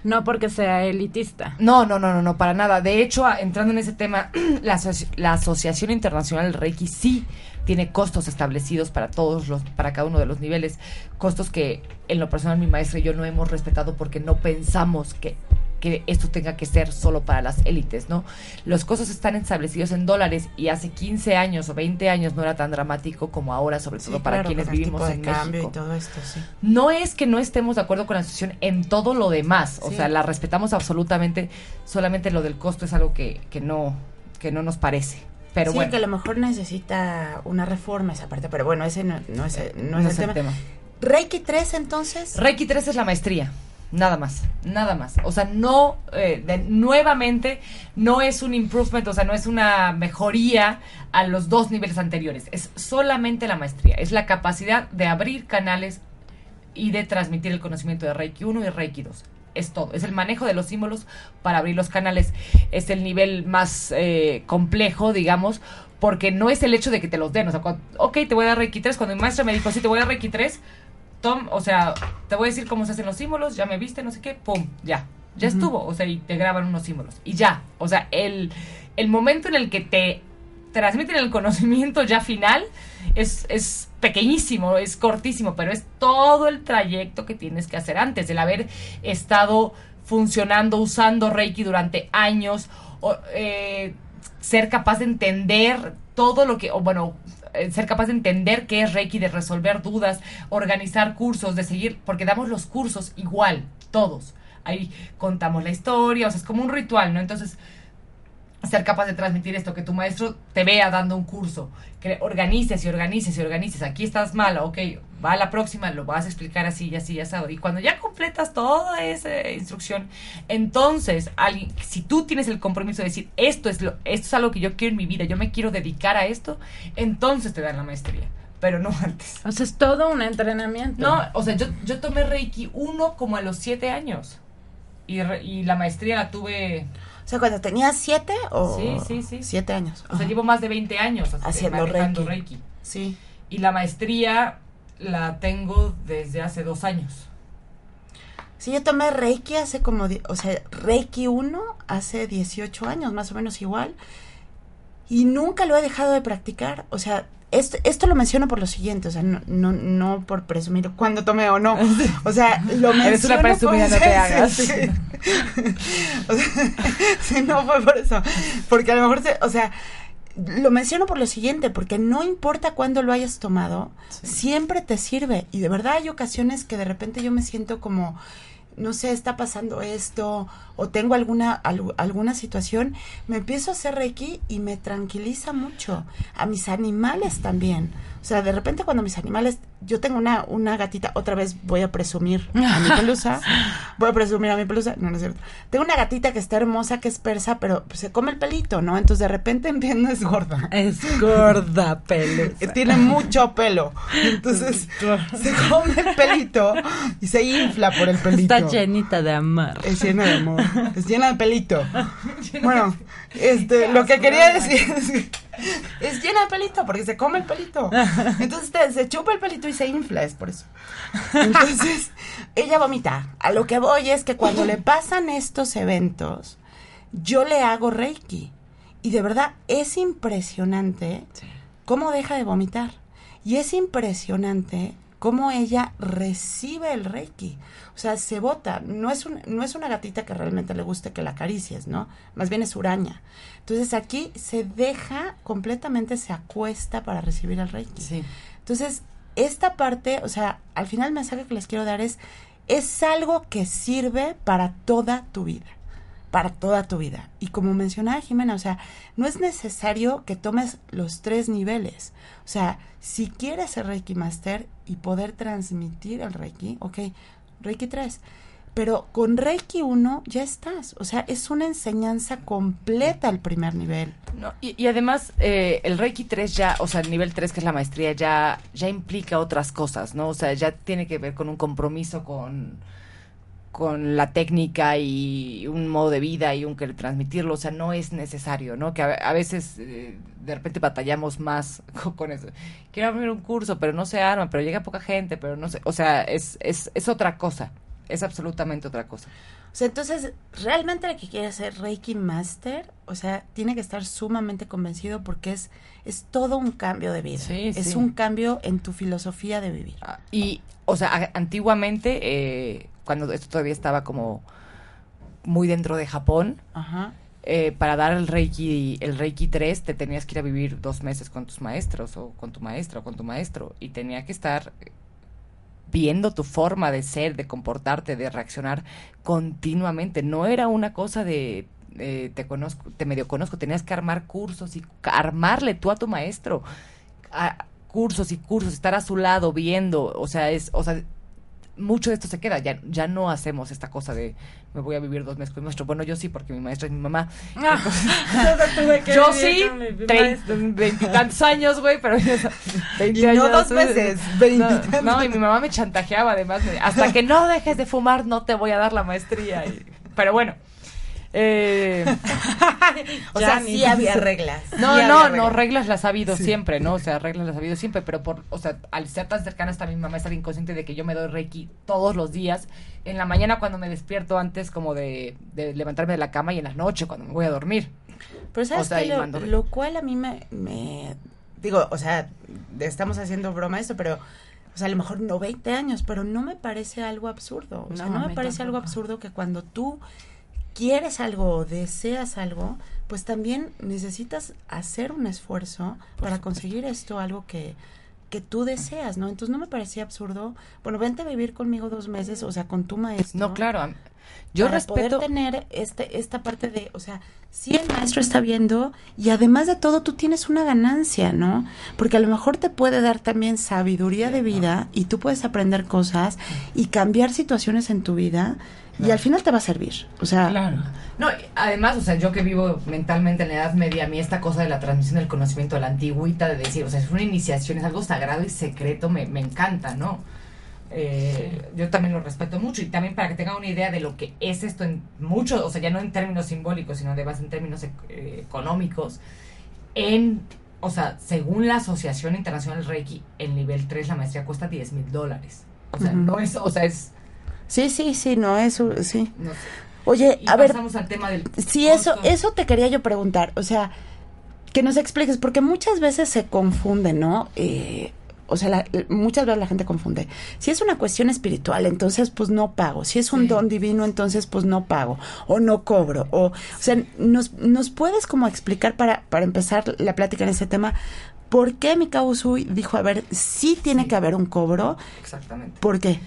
D: No porque sea elitista.
C: No, no, no, no, no, para nada. De hecho, entrando en ese tema, la, asoci- la Asociación Internacional del Reiki sí tiene costos establecidos para todos los, para cada uno de los niveles, costos que en lo personal mi maestra y yo no hemos respetado porque no pensamos que que esto tenga que ser solo para las élites, ¿no? Los costos están establecidos en dólares y hace 15 años o 20 años no era tan dramático como ahora, sobre todo
E: Sí,
C: para
E: claro,
C: quienes
E: el
C: vivimos en
E: cambio
C: México.
E: y todo esto, sí.
C: No es que no estemos de acuerdo con la asociación en todo lo demás, o
E: Sí.
C: sea, la respetamos absolutamente, solamente lo del costo es algo que, que no que no nos parece. Pero
E: sí,
C: bueno,
E: que a lo mejor necesita una reforma esa parte, pero bueno, ese no, no es, no es el tema.
C: tema.
E: Reiki 3 entonces.
C: Reiki 3 es la maestría. Nada más, nada más. O sea, no, eh, de- nuevamente, no es un improvement, o sea, no es una mejoría a los dos niveles anteriores. Es solamente la maestría. Es la capacidad de abrir canales y de transmitir el conocimiento de Reiki 1 y Reiki 2. Es todo. Es el manejo de los símbolos para abrir los canales. Es el nivel más eh, complejo, digamos, porque no es el hecho de que te los den. O sea, cuando- ok, te voy a dar Reiki 3. Cuando mi maestra me dijo, sí, te voy a dar Reiki 3, Tom, o sea, te voy a decir cómo se hacen los símbolos, ya me viste, no sé qué, pum, ya. Ya estuvo. O sea, y te graban unos símbolos. Y ya. O sea, el, el momento en el que te transmiten el conocimiento ya final es, es pequeñísimo, es cortísimo, pero es todo el trayecto que tienes que hacer antes, el haber estado funcionando, usando Reiki durante años, o, eh, ser capaz de entender todo lo que, o bueno, ser capaz de entender qué es Reiki, de resolver dudas, organizar cursos, de seguir, porque damos los cursos igual, todos. Ahí contamos la historia, o sea, es como un ritual, ¿no? Entonces, ser capaz de transmitir esto, que tu maestro te vea dando un curso, que organices y organices y organices, aquí estás mal, ok, va a la próxima, lo vas a explicar así y así y así. Y cuando ya completas toda esa instrucción, entonces, alguien, si tú tienes el compromiso de decir, esto es, lo, esto es algo que yo quiero en mi vida, yo me quiero dedicar a esto, entonces te dan la maestría, pero no antes.
D: O sea, es todo un entrenamiento.
C: No, o sea, yo, yo tomé Reiki 1 como a los 7 años. Y, re- y la maestría la tuve...
E: O sea, cuando tenías 7 o
C: Sí, sí, sí.
E: 7 años.
C: O sea, llevo más de 20 años
E: Haciendo Reiki.
C: Reiki.
E: Sí.
C: Y la maestría la tengo desde hace dos años.
E: Sí, yo tomé Reiki hace como, o sea, Reiki 1 hace 18 años, más o menos igual. Y nunca lo he dejado de practicar. O sea, esto, esto lo menciono por lo siguiente, o sea, no, no, no por presumir cuándo tomé o no. O sea, lo menciono
C: Eres una presumida, no te hagas.
E: sí, sí. O sea, sí, no fue por eso. Porque a lo mejor, se- o sea, lo menciono por lo siguiente, porque no importa cuándo lo hayas tomado, siempre te sirve. Y de verdad hay ocasiones que de repente yo me siento como no sé, está pasando esto o tengo alguna algu- alguna situación, me empiezo a hacer Reiki y me tranquiliza mucho. A mis animales también. O sea, de repente cuando mis animales, yo tengo una, una gatita, otra vez voy a presumir a mi pelusa, voy a presumir a mi pelusa, no, no es cierto. Tengo una gatita que está hermosa, que es persa, pero pues, se come el pelito, ¿no? Entonces de repente entiendo, es gorda.
D: Es gorda, pelo.
E: Tiene mucho pelo. Entonces se come el pelito y se infla por el pelito.
D: Está llenita de amor.
E: Es llena de amor. Es llena de pelito. Bueno, este, lo que quería decir es que es llena de pelito porque se come el pelito. Entonces te- se chupa el pelito y se infla, es por eso. Entonces, ella vomita. A lo que voy es que cuando le pasan estos eventos, yo le hago Reiki. Y de verdad es impresionante cómo deja de vomitar. Y es impresionante cómo ella recibe el Reiki. O sea, se bota. No es, un- no es una gatita que realmente le guste que la acaricies, ¿no? Más bien es huraña. Entonces aquí se deja completamente, se acuesta para recibir el Reiki.
C: Sí.
E: Entonces, esta parte, o sea, al final el mensaje que les quiero dar es, es algo que sirve para toda tu vida, para toda tu vida. Y como mencionaba Jimena, o sea, no es necesario que tomes los tres niveles. O sea, si quieres ser Reiki Master y poder transmitir el Reiki, ok, Reiki 3. Pero con Reiki 1 ya estás. O sea, es una enseñanza completa al primer nivel.
C: No, y, y además, eh, el Reiki 3 ya, o sea, el nivel 3, que es la maestría, ya, ya implica otras cosas, ¿no? O sea, ya tiene que ver con un compromiso con, con la técnica y un modo de vida y un querer transmitirlo. O sea, no es necesario, ¿no? Que a, a veces eh, de repente batallamos más con, con eso. Quiero abrir un curso, pero no se arma, pero llega poca gente, pero no sé. O sea, es, es, es otra cosa. Es absolutamente otra cosa.
E: O sea, entonces, realmente el que quiere ser Reiki Master, o sea, tiene que estar sumamente convencido porque es, es todo un cambio de vida.
C: Sí,
E: es
C: sí.
E: un cambio en tu filosofía de vivir.
C: Y, o sea, a- antiguamente, eh, cuando esto todavía estaba como muy dentro de Japón,
E: Ajá.
C: eh, para dar el Reiki, el Reiki 3, te tenías que ir a vivir dos meses con tus maestros, o con tu maestra, o con tu maestro, y tenía que estar viendo tu forma de ser, de comportarte, de reaccionar continuamente. No era una cosa de eh, te conozco, te medio conozco, tenías que armar cursos y armarle tú a tu maestro. A- cursos y cursos, estar a su lado viendo, o sea, es, o sea, mucho de esto se queda, ya, ya no hacemos esta cosa de me voy a vivir dos meses con mi maestro. Bueno, yo sí, porque mi maestra es mi mamá. Entonces, yo sí, trein- veintitantos años, güey, pero yo- 20
E: Y no
C: años,
E: dos meses,
C: no,
E: veintitantos.
C: No, y mi mamá me chantajeaba además, me- hasta que no dejes de fumar no te voy a dar la maestría. y- pero bueno. Eh,
E: O sea, sí había reglas.
C: no,
E: Sí
C: no, no,
E: reglas.
C: reglas las ha habido siempre, ¿no? O sea, reglas las ha habido siempre, pero por, o sea, al ser tan cercana hasta mi mamá estar inconsciente de que yo me doy Reiki todos los días, en la mañana cuando me despierto antes como de, de levantarme de la cama y en la noche cuando me voy a dormir.
E: Pero sabes
C: O sea, y
E: lo,
C: mando-
E: lo cual a mí me, me- digo, o sea, estamos haciendo broma esto, pero o sea, a lo mejor no 20 años, pero no me parece algo absurdo. O sea,
D: No,
E: no,
D: a
E: me parece algo absurdo que cuando tú quieres algo o deseas algo, pues también necesitas hacer un esfuerzo para conseguir esto, algo que que tú deseas, ¿no? Entonces no me parecía absurdo. Bueno, vente a vivir conmigo dos meses, o sea, con tu maestro.
C: No, claro. Yo
E: para
C: respeto.
E: poder tener este esta parte de, o sea, si el maestro está viendo y además de todo tú tienes una ganancia, ¿no? Porque a lo mejor te puede dar también sabiduría de vida y tú puedes aprender cosas y cambiar situaciones en tu vida y al final te va a servir. O sea,
C: Claro. No, además, o sea, yo que vivo mentalmente en la Edad Media, a mí esta cosa de la transmisión del conocimiento, de la antigüita, de decir, o sea, es una iniciación, es algo sagrado y secreto, me, me encanta, ¿no? Eh, Yo también lo respeto mucho y también para que tengan una idea de lo que es esto en mucho, o sea, ya no en términos simbólicos, sino además en términos eh, económicos, en, o sea, según la Asociación Internacional Reiki, el nivel 3, la maestría cuesta 10 mil dólares. O sea, no es, o sea, es...
E: sí, sí, sí, no, eso, sí.
C: No sé.
E: Oye,
C: Y
E: a ver,
C: pasamos al tema del
E: Sí, eso,
C: costo.
E: eso te quería yo preguntar. O sea, que nos expliques, porque muchas veces se confunde, ¿no? Eh, o sea, la- muchas veces la gente confunde. Si es una cuestión espiritual, entonces pues no pago. Si es un
C: Sí.
E: don divino, entonces pues no pago o no cobro. O, o sea, nos, nos puedes como explicar para, para empezar la plática en ese tema, ¿por qué Mikao Usui dijo, a ver, sí tiene
C: Sí.
E: que haber un cobro?
C: Exactamente.
E: ¿Por qué?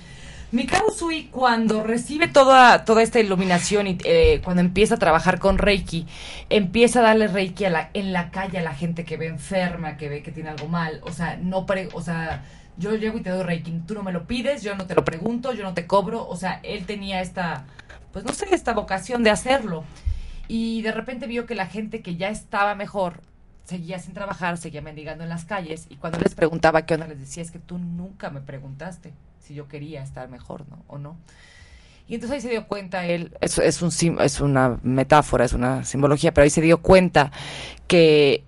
C: Mikao Usui, cuando recibe toda, toda esta iluminación y eh, cuando empieza a trabajar con Reiki, empieza a darle Reiki a la, en la calle a la gente que ve enferma, que ve que tiene algo mal. O sea, no pre- o sea, yo llego y te doy Reiki. Tú no me lo pides, yo no te lo pregunto, yo no te cobro. O sea, él tenía esta, pues no sé, esta vocación de hacerlo. Y de repente vio que la gente que ya estaba mejor seguía sin trabajar, seguía mendigando en las calles. Y cuando les preguntaba qué onda, les decía, es que tú nunca me preguntaste si yo quería estar mejor, ¿no? O no. Y entonces ahí se dio cuenta él, es, es, un, es una metáfora, es una simbología, pero ahí se dio cuenta que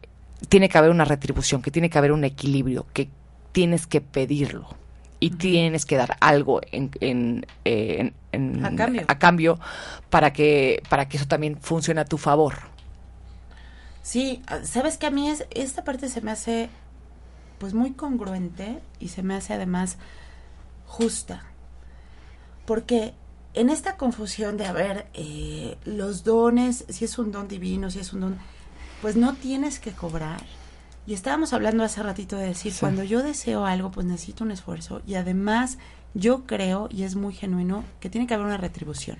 C: tiene que haber una retribución, que tiene que haber un equilibrio, que tienes que pedirlo y tienes que dar algo en, en, eh, en- en-
E: A cambio.
C: a cambio para que para que eso también funcione a tu favor.
E: Sí, sabes que a mí es, esta parte se me hace pues muy congruente y se me hace además justa. Porque en esta confusión de, a ver, eh, los dones, si es un don divino, si es un don, pues no tienes que cobrar. Y estábamos hablando hace ratito de decir,
C: Sí.
E: cuando yo deseo algo, pues necesito un esfuerzo. Y además yo creo, y es muy genuino, que tiene que haber una retribución.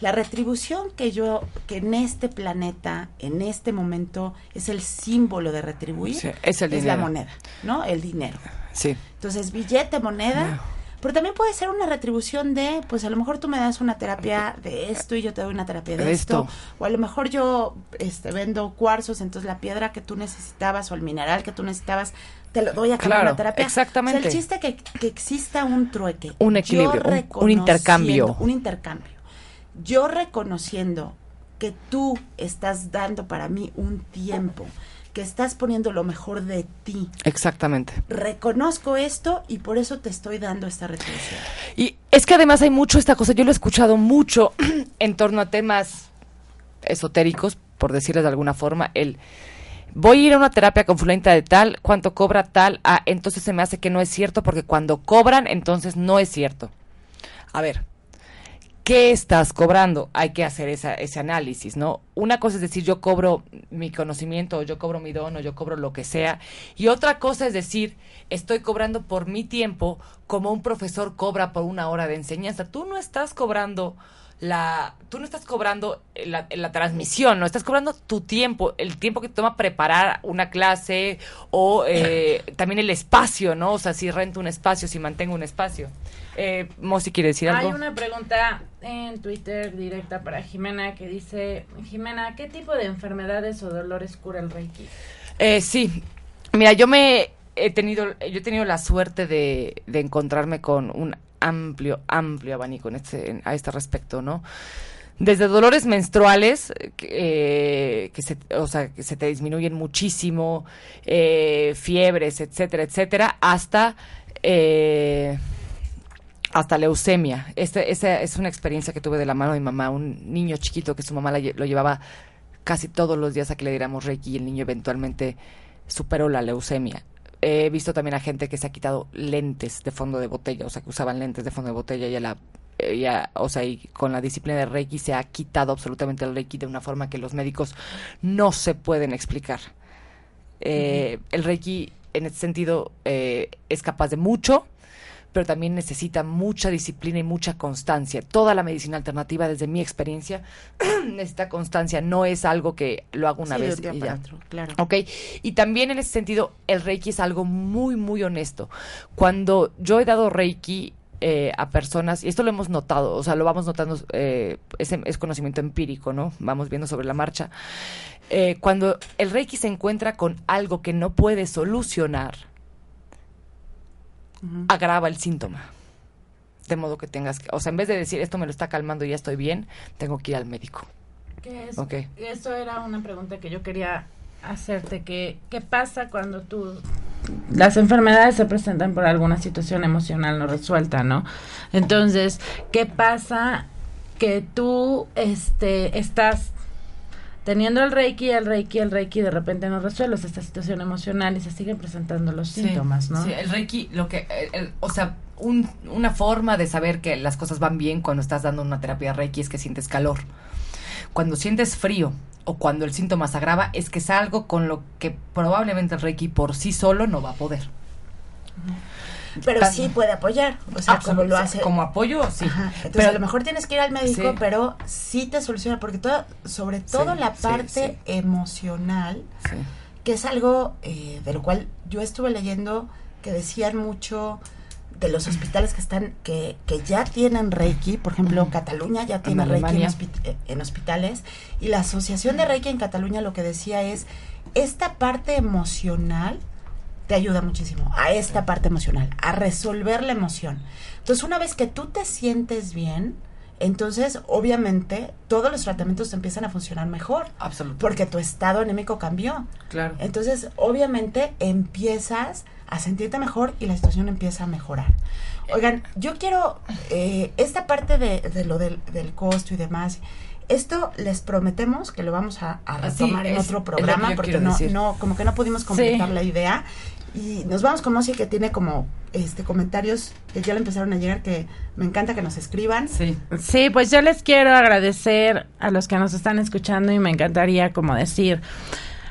E: La retribución que yo, que en este planeta, en este momento, es el símbolo de retribuir,
C: Sí, es el
E: la
C: dinero.
E: moneda, ¿no? El dinero.
C: Sí.
E: Entonces, billete, moneda. Pero también puede ser una retribución de, pues a lo mejor tú me das una terapia de esto y yo te doy una terapia de esto.
C: esto.
E: O a lo mejor yo este, vendo cuarzos, entonces la piedra que tú necesitabas o el mineral que tú necesitabas, te lo doy a cambio
C: Claro,
E: terapia.
C: exactamente.
E: O sea, el chiste que, que exista un trueque.
C: Un equilibrio, un- intercambio.
E: Un intercambio. Yo reconociendo que tú estás dando para mí un tiempo, que estás poniendo lo mejor de ti,
C: Exactamente.
E: reconozco esto y por eso te estoy dando esta retribución.
C: Y es que además hay mucho esta cosa, yo lo he escuchado mucho en torno a temas esotéricos, por decirles de alguna forma, el voy a ir a una terapia con fulanita de tal, cuánto cobra tal, ah, entonces se me hace que no es cierto porque cuando cobran, entonces no es cierto. A ver, ¿qué estás cobrando? Hay que hacer esa, ese análisis, ¿no? Una cosa es decir, yo cobro mi conocimiento, o yo cobro mi don, o yo cobro lo que sea. Y otra cosa es decir, estoy cobrando por mi tiempo como un profesor cobra por una hora de enseñanza. Tú no estás cobrando la tú no estás cobrando la, la transmisión, no estás cobrando tu tiempo, el tiempo que te toma preparar una clase o eh, también el espacio, ¿no? O sea, si rento un espacio, si mantengo un espacio. Eh, Mosi quiere decir algo.
D: Hay una pregunta en Twitter directa para Jimena que dice, Jimena, ¿qué tipo de enfermedades o dolores cura el Reiki?
C: Eh, sí, mira, yo me he tenido, yo he tenido la suerte de, de encontrarme con un amplio, amplio abanico en este, en- a este respecto, ¿no? Desde dolores menstruales, eh, que, se, o sea, que se te disminuyen muchísimo, eh, fiebres, etcétera, etcétera, hasta eh, hasta leucemia. Este, esa es una experiencia que tuve de la mano de mi mamá, un niño chiquito que su mamá la lo llevaba casi todos los días a que le diéramos Reiki y el niño eventualmente superó la leucemia. He visto también a gente que se ha quitado lentes de fondo de botella, o sea, que usaban lentes de fondo de botella y a la ya, o sea, y con la disciplina de Reiki se ha quitado absolutamente el Reiki de una forma que los médicos no se pueden explicar. Eh, El Reiki, en ese sentido, eh, es capaz de mucho, pero también necesita mucha disciplina y mucha constancia. Toda la medicina alternativa, desde mi experiencia, necesita constancia. No es algo que lo hago una
E: Sí,
C: vez y ya.
E: otro, claro.
C: Ok, y también en ese sentido, el Reiki es algo muy, muy honesto. Cuando yo he dado Reiki eh, a personas, y esto lo hemos notado, o sea, lo vamos notando, eh, es, es conocimiento empírico, ¿no? Vamos viendo sobre la marcha. Eh, cuando el Reiki se encuentra con algo que no puede solucionar, agrava el síntoma. De modo que tengas que, o sea, en vez de decir esto me lo está calmando y ya estoy bien, tengo que ir al médico.
D: ¿Qué es?
C: Ok.
D: Eso era una pregunta que yo quería hacerte, que ¿qué pasa cuando tú las enfermedades se presentan por alguna situación emocional no resuelta, ¿no? Entonces, ¿qué pasa que tú este estás teniendo el Reiki, el Reiki, el Reiki, de repente no resuelves esta situación emocional y se siguen presentando los
C: Sí,
D: síntomas, ¿no?
C: Sí, el Reiki, lo que, el- el- o sea, un- una forma de saber que las cosas van bien cuando estás dando una terapia Reiki es que sientes calor. Cuando sientes frío o cuando el síntoma se agrava es que es algo con lo que probablemente el Reiki por sí solo no va a poder.
E: Pero sí puede apoyar, o sea, como lo hace.
C: Como apoyo, sí.
E: Ajá, Entonces
C: Pero-
E: a lo mejor tienes que ir al médico,
C: Sí.
E: pero sí te soluciona, porque todo, sobre todo
C: Sí,
E: la
C: sí,
E: parte emocional, que es algo eh, de lo cual yo estuve leyendo que decían mucho de los hospitales que están que, que ya tienen Reiki, por ejemplo, Cataluña ya tiene Reiki en, hospi- eh, en hospitales y la Asociación de Reiki en Cataluña lo que decía es esta parte emocional te ayuda muchísimo a esta parte emocional, a resolver la emoción. Entonces, una vez que tú te sientes bien, entonces, obviamente, todos los tratamientos te empiezan a funcionar mejor.
C: Absolutamente.
E: Porque tu estado anémico cambió.
C: Claro.
E: Entonces, obviamente, empiezas a sentirte mejor y la situación empieza a mejorar. Oigan, yo quiero eh, esta parte de, de lo del, del costo y demás. Esto les prometemos que lo vamos a, a
C: Así
E: retomar en
C: es,
E: otro programa porque no,
C: decir.
E: no, como que no pudimos completar
D: Sí.
E: la idea. Y nos vamos con Mosi que tiene como este comentarios que ya le empezaron a llegar que me encanta que nos escriban.
C: Sí.
D: Sí, pues yo les quiero agradecer a los que nos están escuchando y me encantaría como decir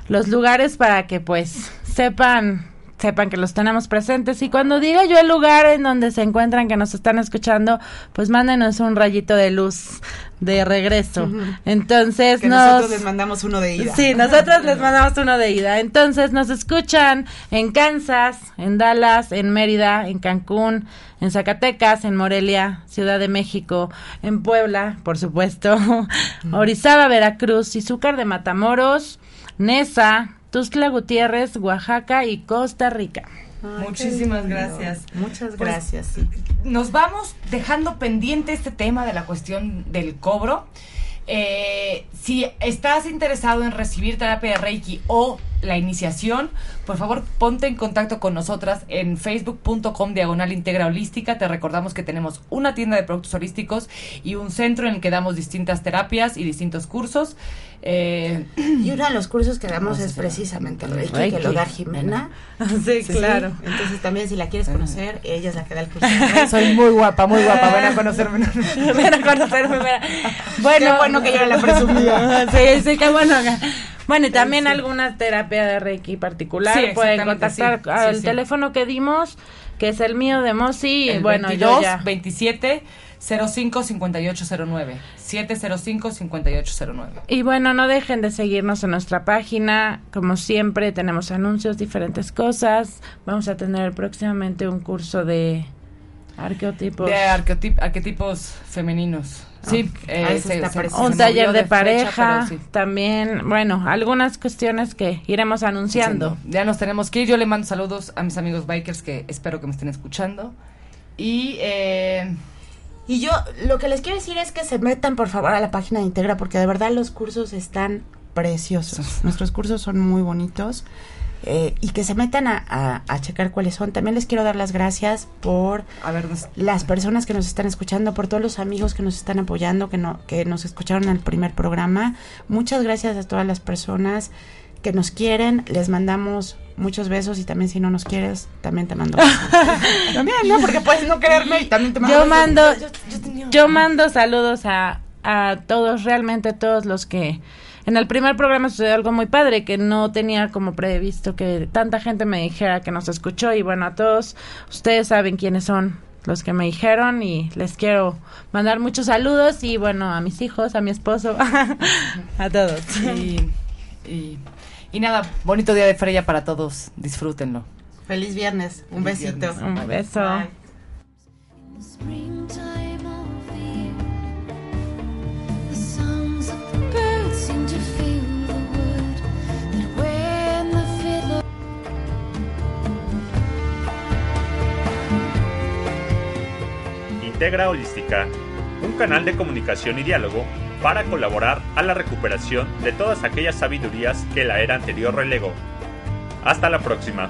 D: los lugares para que pues sepan sepan que los tenemos presentes y cuando diga yo el lugar en donde se encuentran que nos están escuchando, pues mándenos un rayito de luz de regreso. Entonces
E: Que
D: nos
E: nosotros les mandamos uno de ida.
D: Sí, nosotros les mandamos uno de ida. Entonces nos escuchan en Kansas, en Dallas, en Mérida, en Cancún, en Zacatecas, en Morelia, Ciudad de México, en Puebla, por supuesto, Orizaba, Veracruz, Izúcar de Matamoros, Nesa, Tuxtla Gutiérrez, Oaxaca y Costa Rica.
E: Ay,
C: Muchísimas gracias.
E: Muchas
C: Pues,
E: gracias. sí.
C: Nos vamos dejando pendiente este tema de la cuestión del cobro. Eh, si estás interesado en recibir terapia de Reiki o la iniciación, por favor ponte en contacto con nosotras en facebook.com diagonal integra holística. Te recordamos que tenemos una tienda de productos holísticos y un centro en el que damos distintas terapias y distintos cursos. Eh,
E: Y uno de los cursos que damos
C: No,
E: es
C: sí, sí.
E: precisamente el Reiki,
D: Reiki.
E: que lo da Jimena.
D: Sí, claro.
E: Entonces también si la quieres conocer, ella es la que da el curso.
C: soy muy guapa, muy guapa. Ven a conocerme.
D: Ven a conocerme, mira. Bueno,
E: Qué bueno que yo era la presumida.
D: sí, sí, qué bueno. Bueno, y también alguna terapia de Reiki particular.
C: Sí,
D: Pueden contactar
C: sí, sí,
D: al
C: sí.
D: teléfono que dimos, que es el mío de Mosi.
C: El
D: bueno,
C: 22
D: yo ya.
C: 27 05 5809 705 5809
D: Y bueno, no dejen de seguirnos en nuestra página. Como siempre, tenemos anuncios, diferentes cosas. Vamos a tener próximamente un curso de arqueotipos.
C: de arqueotip- arquetipos femeninos. Sí, eh,
E: Ah,
C: se- se-
D: un
C: se
D: taller de,
C: fecha,
D: pareja,
C: sí.
D: también, bueno, algunas cuestiones que iremos anunciando.
C: Ya nos tenemos que ir. Yo le mando saludos a mis amigos bikers que espero que me estén escuchando. Y eh,
E: Y yo lo que les quiero decir es que se metan por favor a la página de Integra porque de verdad los cursos están preciosos. Nuestros cursos son muy bonitos. eh, y que se metan a, a- a checar cuáles son. También les quiero dar las gracias por
C: a ver, nos-
E: las personas que nos están escuchando, por todos los amigos que nos están apoyando, que, no, que nos escucharon en el primer programa. Muchas gracias a todas las personas que nos quieren. Les mandamos muchos besos y también si no nos quieres, también te mando besos. también, ¿no? Porque puedes no quererme y también te mando
D: Yo mando,
E: Yo- yo
D: yo mando saludos a, a todos, realmente todos los que... En el primer programa sucedió algo muy padre, que no tenía como previsto que tanta gente me dijera que nos escuchó y bueno, a todos ustedes saben quiénes son los que me dijeron y les quiero mandar muchos saludos y bueno, a mis hijos, a mi esposo, a todos.
C: y, y, y nada, bonito día de Freya para todos. Disfrútenlo.
E: Feliz viernes. Un
C: Feliz
E: besito.
C: viernes.
D: Un beso.
E: Bye.
B: Integra Holística, un canal de comunicación y diálogo para colaborar a la recuperación de todas aquellas sabidurías que la era anterior relegó. Hasta la próxima.